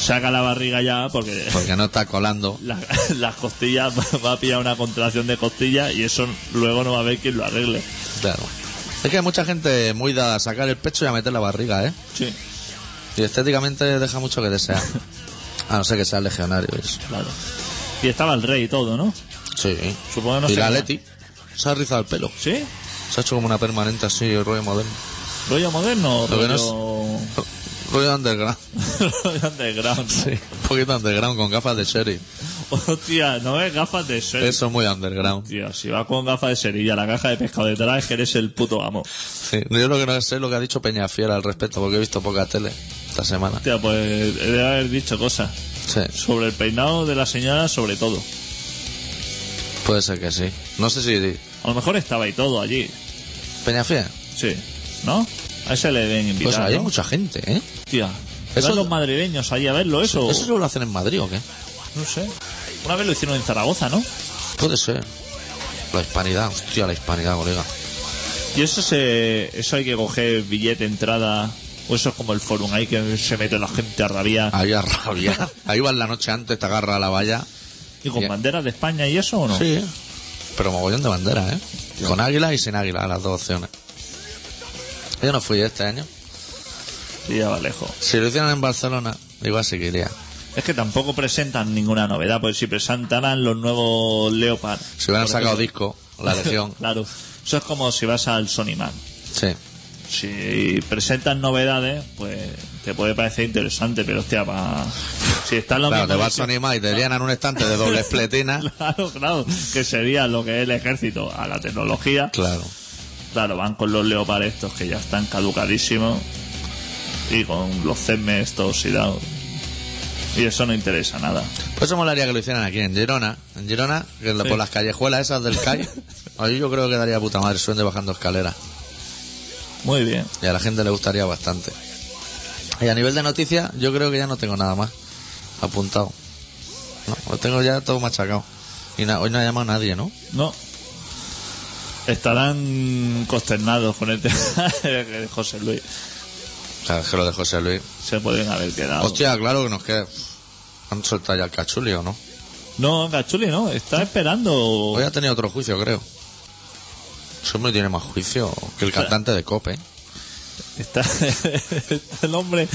saca la barriga ya porque Porque no está colando. la- las costillas va- a pillar una contracción de costillas y eso luego no va a haber quien lo arregle. Claro. Es que hay mucha gente muy dada a sacar el pecho y a meter la barriga, ¿eh? Sí, Y estéticamente deja mucho que desear. A no ser que sea legionario. Eso. claro. Y estaba el rey y todo, ¿no? Sí. Supongo que no y la Leti se ha rizado el pelo. ¿Sí? Se ha hecho como una permanente así, rollo moderno. ¿Rollo moderno o Lo que no rollo... Underground. rollo underground? Sí. Un poquito underground con gafas de sherry. Hostia, no ves gafas de ser. Eso es muy underground. Tío, si vas con gafas de serilla, la caja de pescado detrás, es que eres el puto amo. Sí. Yo lo que no sé es lo que ha dicho Peñafiel al respecto, porque he visto poca tele esta semana. Hostia, pues he de haber dicho cosas. Sí. Sobre el peinado de la señora, sobre todo. Puede ser que sí. No sé si A lo mejor estaba y todo allí. Peñafiel. Sí. ¿No? A ese le deben Pues invitar. ahí hay ¿no? mucha gente, ¿eh? Hostia. Eso- ¿Van los madrileños ahí a verlo eso? ¿Eso lo hacen en Madrid o qué? No sé. Una vez lo hicieron en Zaragoza, ¿no? Puede ser. La hispanidad, hostia, la hispanidad, colega. Y eso se, eso hay que coger billete, entrada, o eso es como el forum, ahí que se mete la gente a rabiar. Ahí a rabia. Ahí vas la noche antes, te agarra a la valla. ¿Y con banderas de España y eso o no? Sí, pero mogollón de banderas, ¿eh? Con águila y sin águila, las dos opciones. Yo no fui este año. Sí, ya va lejos. Si lo hicieran en Barcelona, igual sí que iría. Es que tampoco presentan ninguna novedad, porque si presentaran los nuevos Leopard. Si hubieran sacado ejemplo. disco, la Legión. Claro. Eso es como si vas al Sony Man. Sí. Si presentan novedades, pues te puede parecer interesante, pero hostia, pa... si están los Claro, te vas a y te llenan un estante de doble espletina. Claro, claro, que sería lo que es el ejército a la tecnología. Claro. Claro, van con los Leopard estos que ya están caducadísimos y con los CEMES todos oxidados. Y eso no interesa nada. Pues eso molaría que lo hicieran aquí en Girona. En Girona, que Sí. por las callejuelas esas del CAI. Ahí yo creo que daría puta madre, suende bajando escaleras. Muy bien. Y a la gente le gustaría bastante. Y a nivel de noticias, yo creo que ya no tengo nada más apuntado. No, lo tengo ya todo machacado. Y hoy no ha llamado nadie, ¿no? No. Estarán consternados con el tema de José Luis. Que lo de José Luis. Se pueden haber quedado. Hostia, claro que nos queda. ¿Han soltado ya el cachuli o no? No, Gachuli no. Está esperando. Hoy ha tenido otro juicio, creo. Ese hombre tiene más juicio que el cantante de Cope. Está el hombre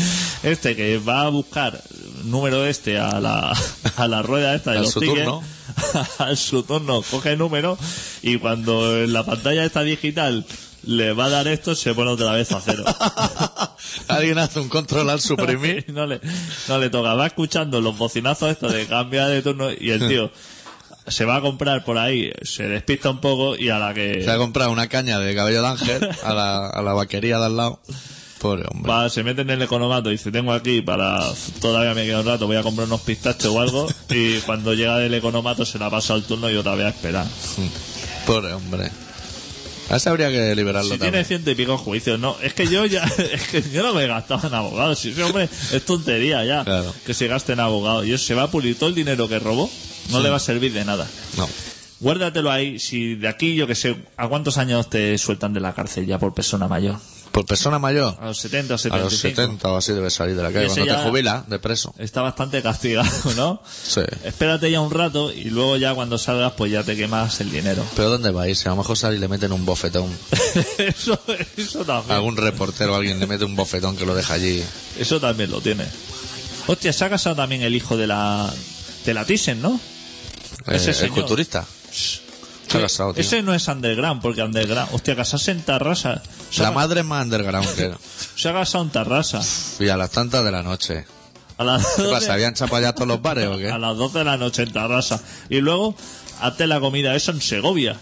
este que va a buscar número este a la, a la rueda esta de Al los su tickets, turno. al su turno coge el número y cuando en la pantalla esta digital le va a dar esto se pone otra vez a cero Alguien hace un control al suprimir. No le, no le toca va escuchando los bocinazos estos de cambia de turno y el tío se va a comprar por ahí se despista un poco y a la que Se ha comprado una caña de cabello de ángel a la, a la vaquería de al lado. Pobre hombre. Va, se mete en el economato y dice, tengo aquí para... Todavía me queda un rato, voy a comprar unos pistachos o algo. Y cuando llega del economato se la pasa al turno y otra vez a esperar. Pobre hombre. A ese habría que liberarlo Si también. tiene ciento y pico juicios, no. Es que yo ya... Es que yo no me he gastado en abogados. Si ese hombre es tontería ya. Claro. Que se gaste en abogados. Y eso se va a pulir todo el dinero que robó. No le va a servir de nada. No. Guárdatelo ahí. Si de aquí, yo que sé, ¿a cuántos años te sueltan de la cárcel ya por persona mayor? Por persona mayor, A los 70 o a 75. los 70 o así debe salir de la calle. Cuando te jubilas de preso. Está bastante castigado, ¿no? Sí. Espérate ya un rato y luego ya cuando salgas pues ya te quemas el dinero. Pero ¿dónde va a irse? A lo mejor sale y le meten un bofetón. eso, eso también. Algún reportero o alguien le mete un bofetón que lo deja allí. Eso también lo tiene. Hostia, se ha casado también el hijo de la de la Thyssen, ¿no? Eh, Ese el señor. culturista. Se ha casado, tío. Ese no es underground, porque underground. Hostia, casarse en Tarrasa. Se La ha, madre es más underground que se ha casado en Tarrasa. Y a las tantas de la noche. A las ¿Qué 12 pasa? ¿Habían chapado todos los bares o qué? a las 12 de la noche en Tarrasa. Y luego, hazte la comida, eso en Segovia.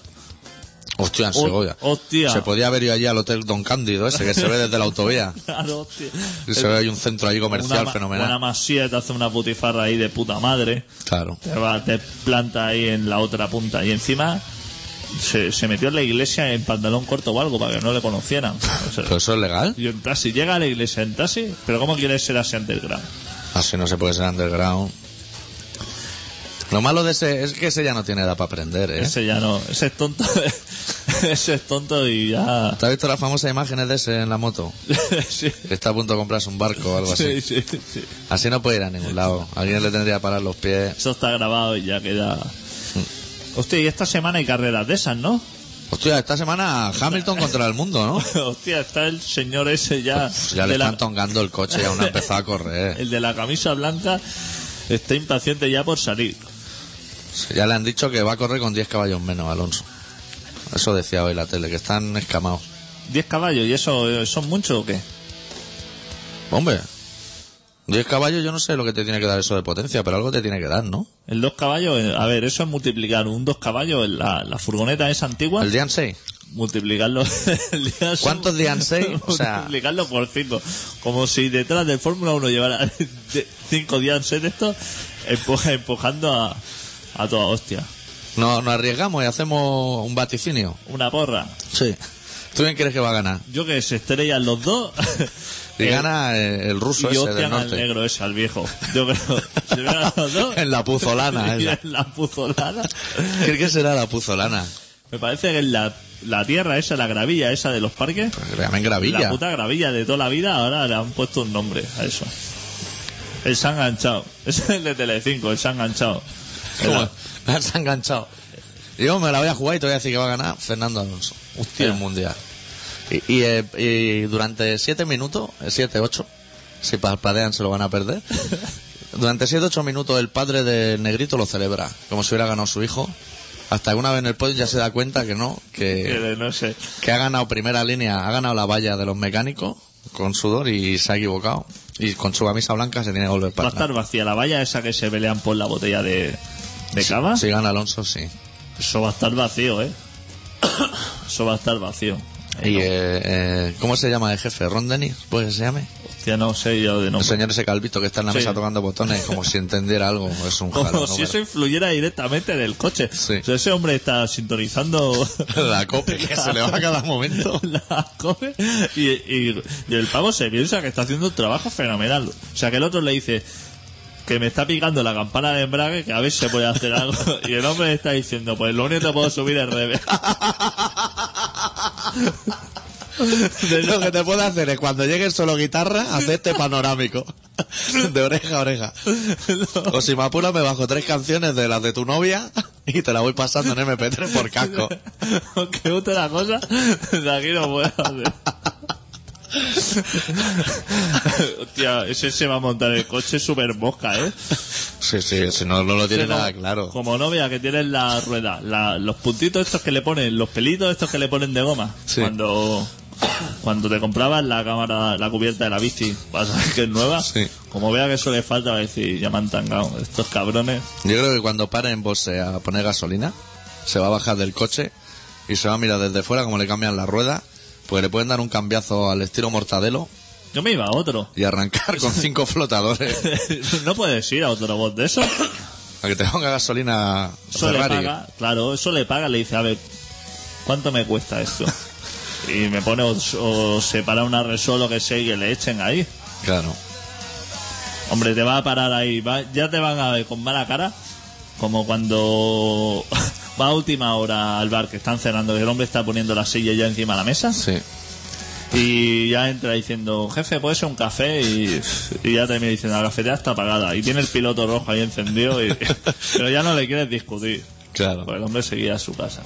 Hostia, en Segovia. hostia. Se podía haber ido allí al Hotel Don Cándido, ese que se ve desde la autovía. Claro, hostia. Y se ve ahí un centro ahí comercial una, fenomenal. Una masía te hace una putifarra ahí de puta madre. Claro. Te, va, te planta ahí en la otra punta. Y encima se, se metió en la iglesia en pantalón corto o algo para que no le conocieran. O sea, ¿Pero eso es legal? y en taxi, llega a la iglesia en taxi, pero ¿cómo quieres ser así underground? Así no se puede ser underground. Lo malo de ese es que ese ya no tiene edad para aprender, ¿eh? Ese ya no, ese es tonto, ese es tonto y ya. ¿Te has visto las famosas imágenes de ese en la moto? sí, Que está a punto de comprarse un barco o algo así. sí, sí, sí. Así no puede ir a ningún lado. Alguien le tendría que parar los pies. Eso está grabado y ya queda. Mm. Hostia, y esta semana hay carreras de esas, ¿no? Hostia, esta semana Hamilton contra el mundo, ¿no? Hostia, está el señor ese ya. Ya le la- están tongando el coche y aún ha empezado a correr. el de la camisa blanca está impaciente ya por salir. Ya le han dicho que va a correr con 10 caballos menos, Alonso. Eso decía hoy la tele, que están escamados. 10 caballos, ¿y eso son muchos o qué? Hombre, 10 caballos yo no sé lo que te tiene que dar eso de potencia, pero algo te tiene que dar, ¿no? El dos caballos, eh, a ver, eso es multiplicar un dos caballos, en la, la furgoneta es antigua, El Dian 6. multiplicarlo. el ¿Cuántos Dian 6? O sea, multiplicarlo por 5. Como si detrás del Fórmula 1 llevara 5 días de estos, empuja, empujando a, a toda hostia. no, nos arriesgamos y hacemos un vaticinio. Una porra. Sí. ¿Tú quién crees que va a ganar? Yo que se estrellan los dos. Y gana eh, el ruso y ese del norte. negro ese, al viejo. Yo creo. Se los dos. En la puzolana. esa. en la puzolana. ¿Qué que será la puzolana? Me parece que en la, la tierra esa, la gravilla esa de los parques, Pues llamen la gravilla. puta gravilla de toda la vida, ahora le han puesto un nombre a eso. El se ha enganchado. Ese es el de Telecinco, el se ha enganchado. ¿Cómo? Me has enganchado. Yo me la voy a jugar y te voy a decir que va a ganar Fernando Alonso. Hostia, el mundial. Y, y, eh, y durante siete minutos, eh, siete, ocho, si parpadean se lo van a perder. Durante siete, ocho minutos el padre del negrito lo celebra, como si hubiera ganado su hijo. Hasta que una vez en el podio ya se da cuenta que no, Que no sé. que ha ganado primera línea, ha ganado la valla de los mecánicos con sudor y se ha equivocado. Y con su camisa blanca se tiene que volver Va para a estar vacía la valla esa que se pelean por la botella de, de cava. Si gana Alonso, sí. Eso va a estar vacío, ¿eh? Eso va a estar vacío. Y, eh, eh, ¿cómo se llama el jefe? ¿Ron Dennis? ¿Puede que se llame? Hostia, no sé yo de El nombre. señor ese calvito que está en la Sí. mesa tocando botones como si entendiera algo. Es un Como si eso influyera directamente en el coche. Sí. O sea, ese hombre está sintonizando La cope que se le va a cada momento. la coge y, y- y el pavo se piensa que está haciendo un trabajo fenomenal. O sea, que el otro le dice que me está picando la campana de embrague, que a ver si se puede hacer algo. Y el hombre está diciendo, pues lo único que puedo subir es revés. Lo que te puede hacer es cuando llegue solo guitarra, hacerte panorámico. De oreja a oreja. O si me apuro me bajo tres canciones de las de tu novia y te la voy pasando en MP3 por casco. Aunque guste la cosa, de aquí no puedo hacer. Hostia, ese se va a montar el coche super mosca, ¿eh? Sí, sí, si no, no lo tiene nada claro. Como novia que tienes la rueda, la- los puntitos estos que le ponen, los pelitos estos que le ponen de goma. Sí. Cuando cuando te comprabas la cámara, la cubierta de la bici, vas a ver que es nueva. Sí. Como vea que eso le falta, va a decir, ya me han tangado, estos cabrones. Yo creo que cuando pare en Bose a poner gasolina, se va a bajar del coche y se va a mirar desde fuera como le cambian la rueda, pues le pueden dar un cambiazo al estilo mortadelo Yo me iba a otro. y arrancar con cinco flotadores no puedes ir a otro bot de eso. a que te ponga gasolina Eso le paga, claro, eso le paga, le dice, a ver, ¿cuánto me cuesta esto? Y me pone o, o separa una resol o que sé y que le echen ahí. Claro. Hombre, te va a parar ahí, va- ya te van a ver con mala cara, como cuando va a última hora al bar que están cerrando, que el hombre está poniendo la silla ya encima de la mesa Sí. y ya entra diciendo, jefe, ¿puede ser un café? Y, y ya termina diciendo, la cafetería está apagada. Y tiene el piloto rojo ahí encendido, y, pero ya no le quieres discutir. Claro. Pues el hombre seguía a su casa.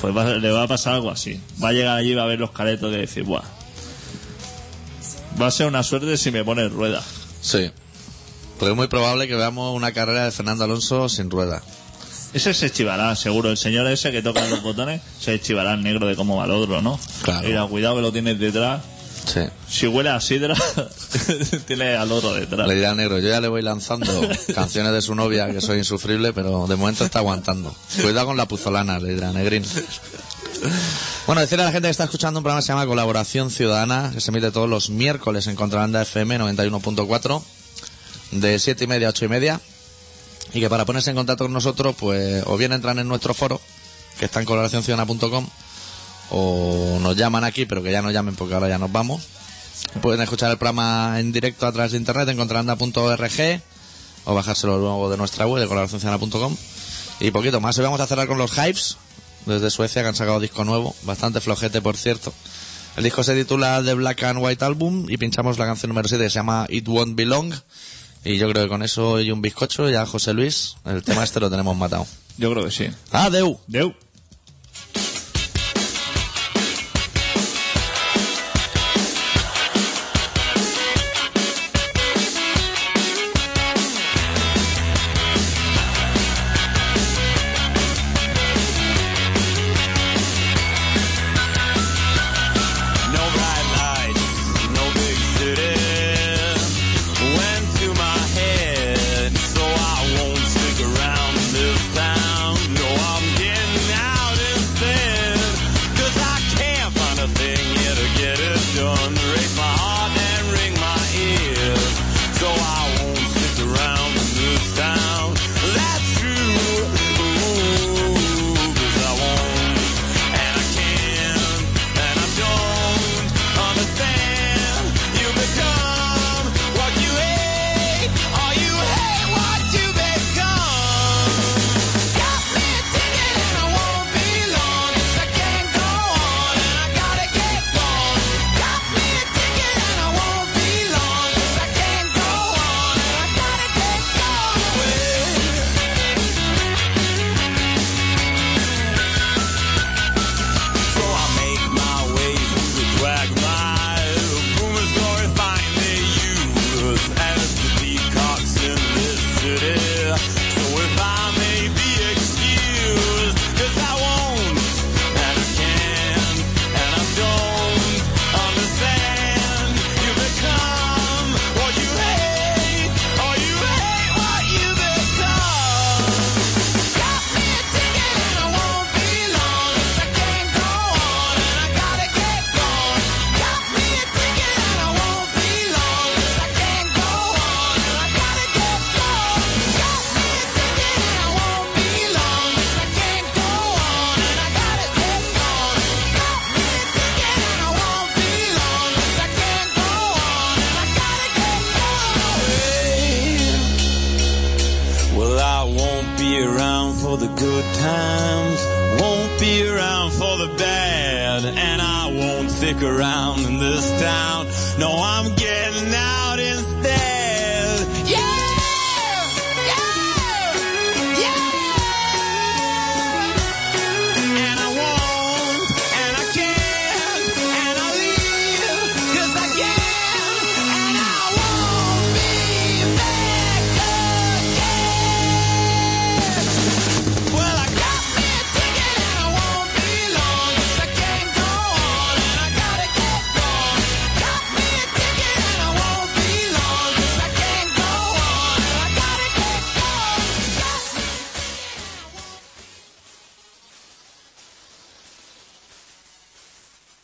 Pues va- le va a pasar algo así. Va a llegar allí y va a ver los caretos de decir, buah. Va a ser una suerte si me pone rueda. Sí. Porque es muy probable que veamos una carrera de Fernando Alonso sin rueda. Ese se chivará, seguro. El señor ese que toca los botones se chivará el negro de cómo va el otro, ¿no? Claro. Mira, cuidado que lo tienes detrás. Sí. Si huele a sidra, tiene al otro detrás. Le dirá al negro, yo ya le voy lanzando canciones de su novia, que soy insufrible, pero de momento está aguantando. Cuidado con la puzolana, le dirá Negrín. Bueno, decirle a la gente que está escuchando un programa que se llama Colaboración Ciudadana, que se emite todos los miércoles en Contrabanda FM 91.4, de 7 y media a 8 y media, y que para ponerse en contacto con nosotros, pues, o bien entran en nuestro foro, que está en colaboracionciudadana.com, o nos llaman aquí, pero que ya no llamen porque ahora ya nos vamos. Pueden escuchar el programa en directo a través de internet en contralanda.org o bajárselo luego de nuestra web de colaboracionciudadana.com y poquito más. Hoy vamos a cerrar con los Hypes desde Suecia que han sacado disco nuevo, bastante flojete por cierto. El disco se titula The Black and White Album y pinchamos la canción número 7 que se llama It Won't Be Long y yo creo que con eso y un bizcocho ya José Luis, el tema este lo tenemos matado. Yo creo que sí. ¡Adeu! Deu.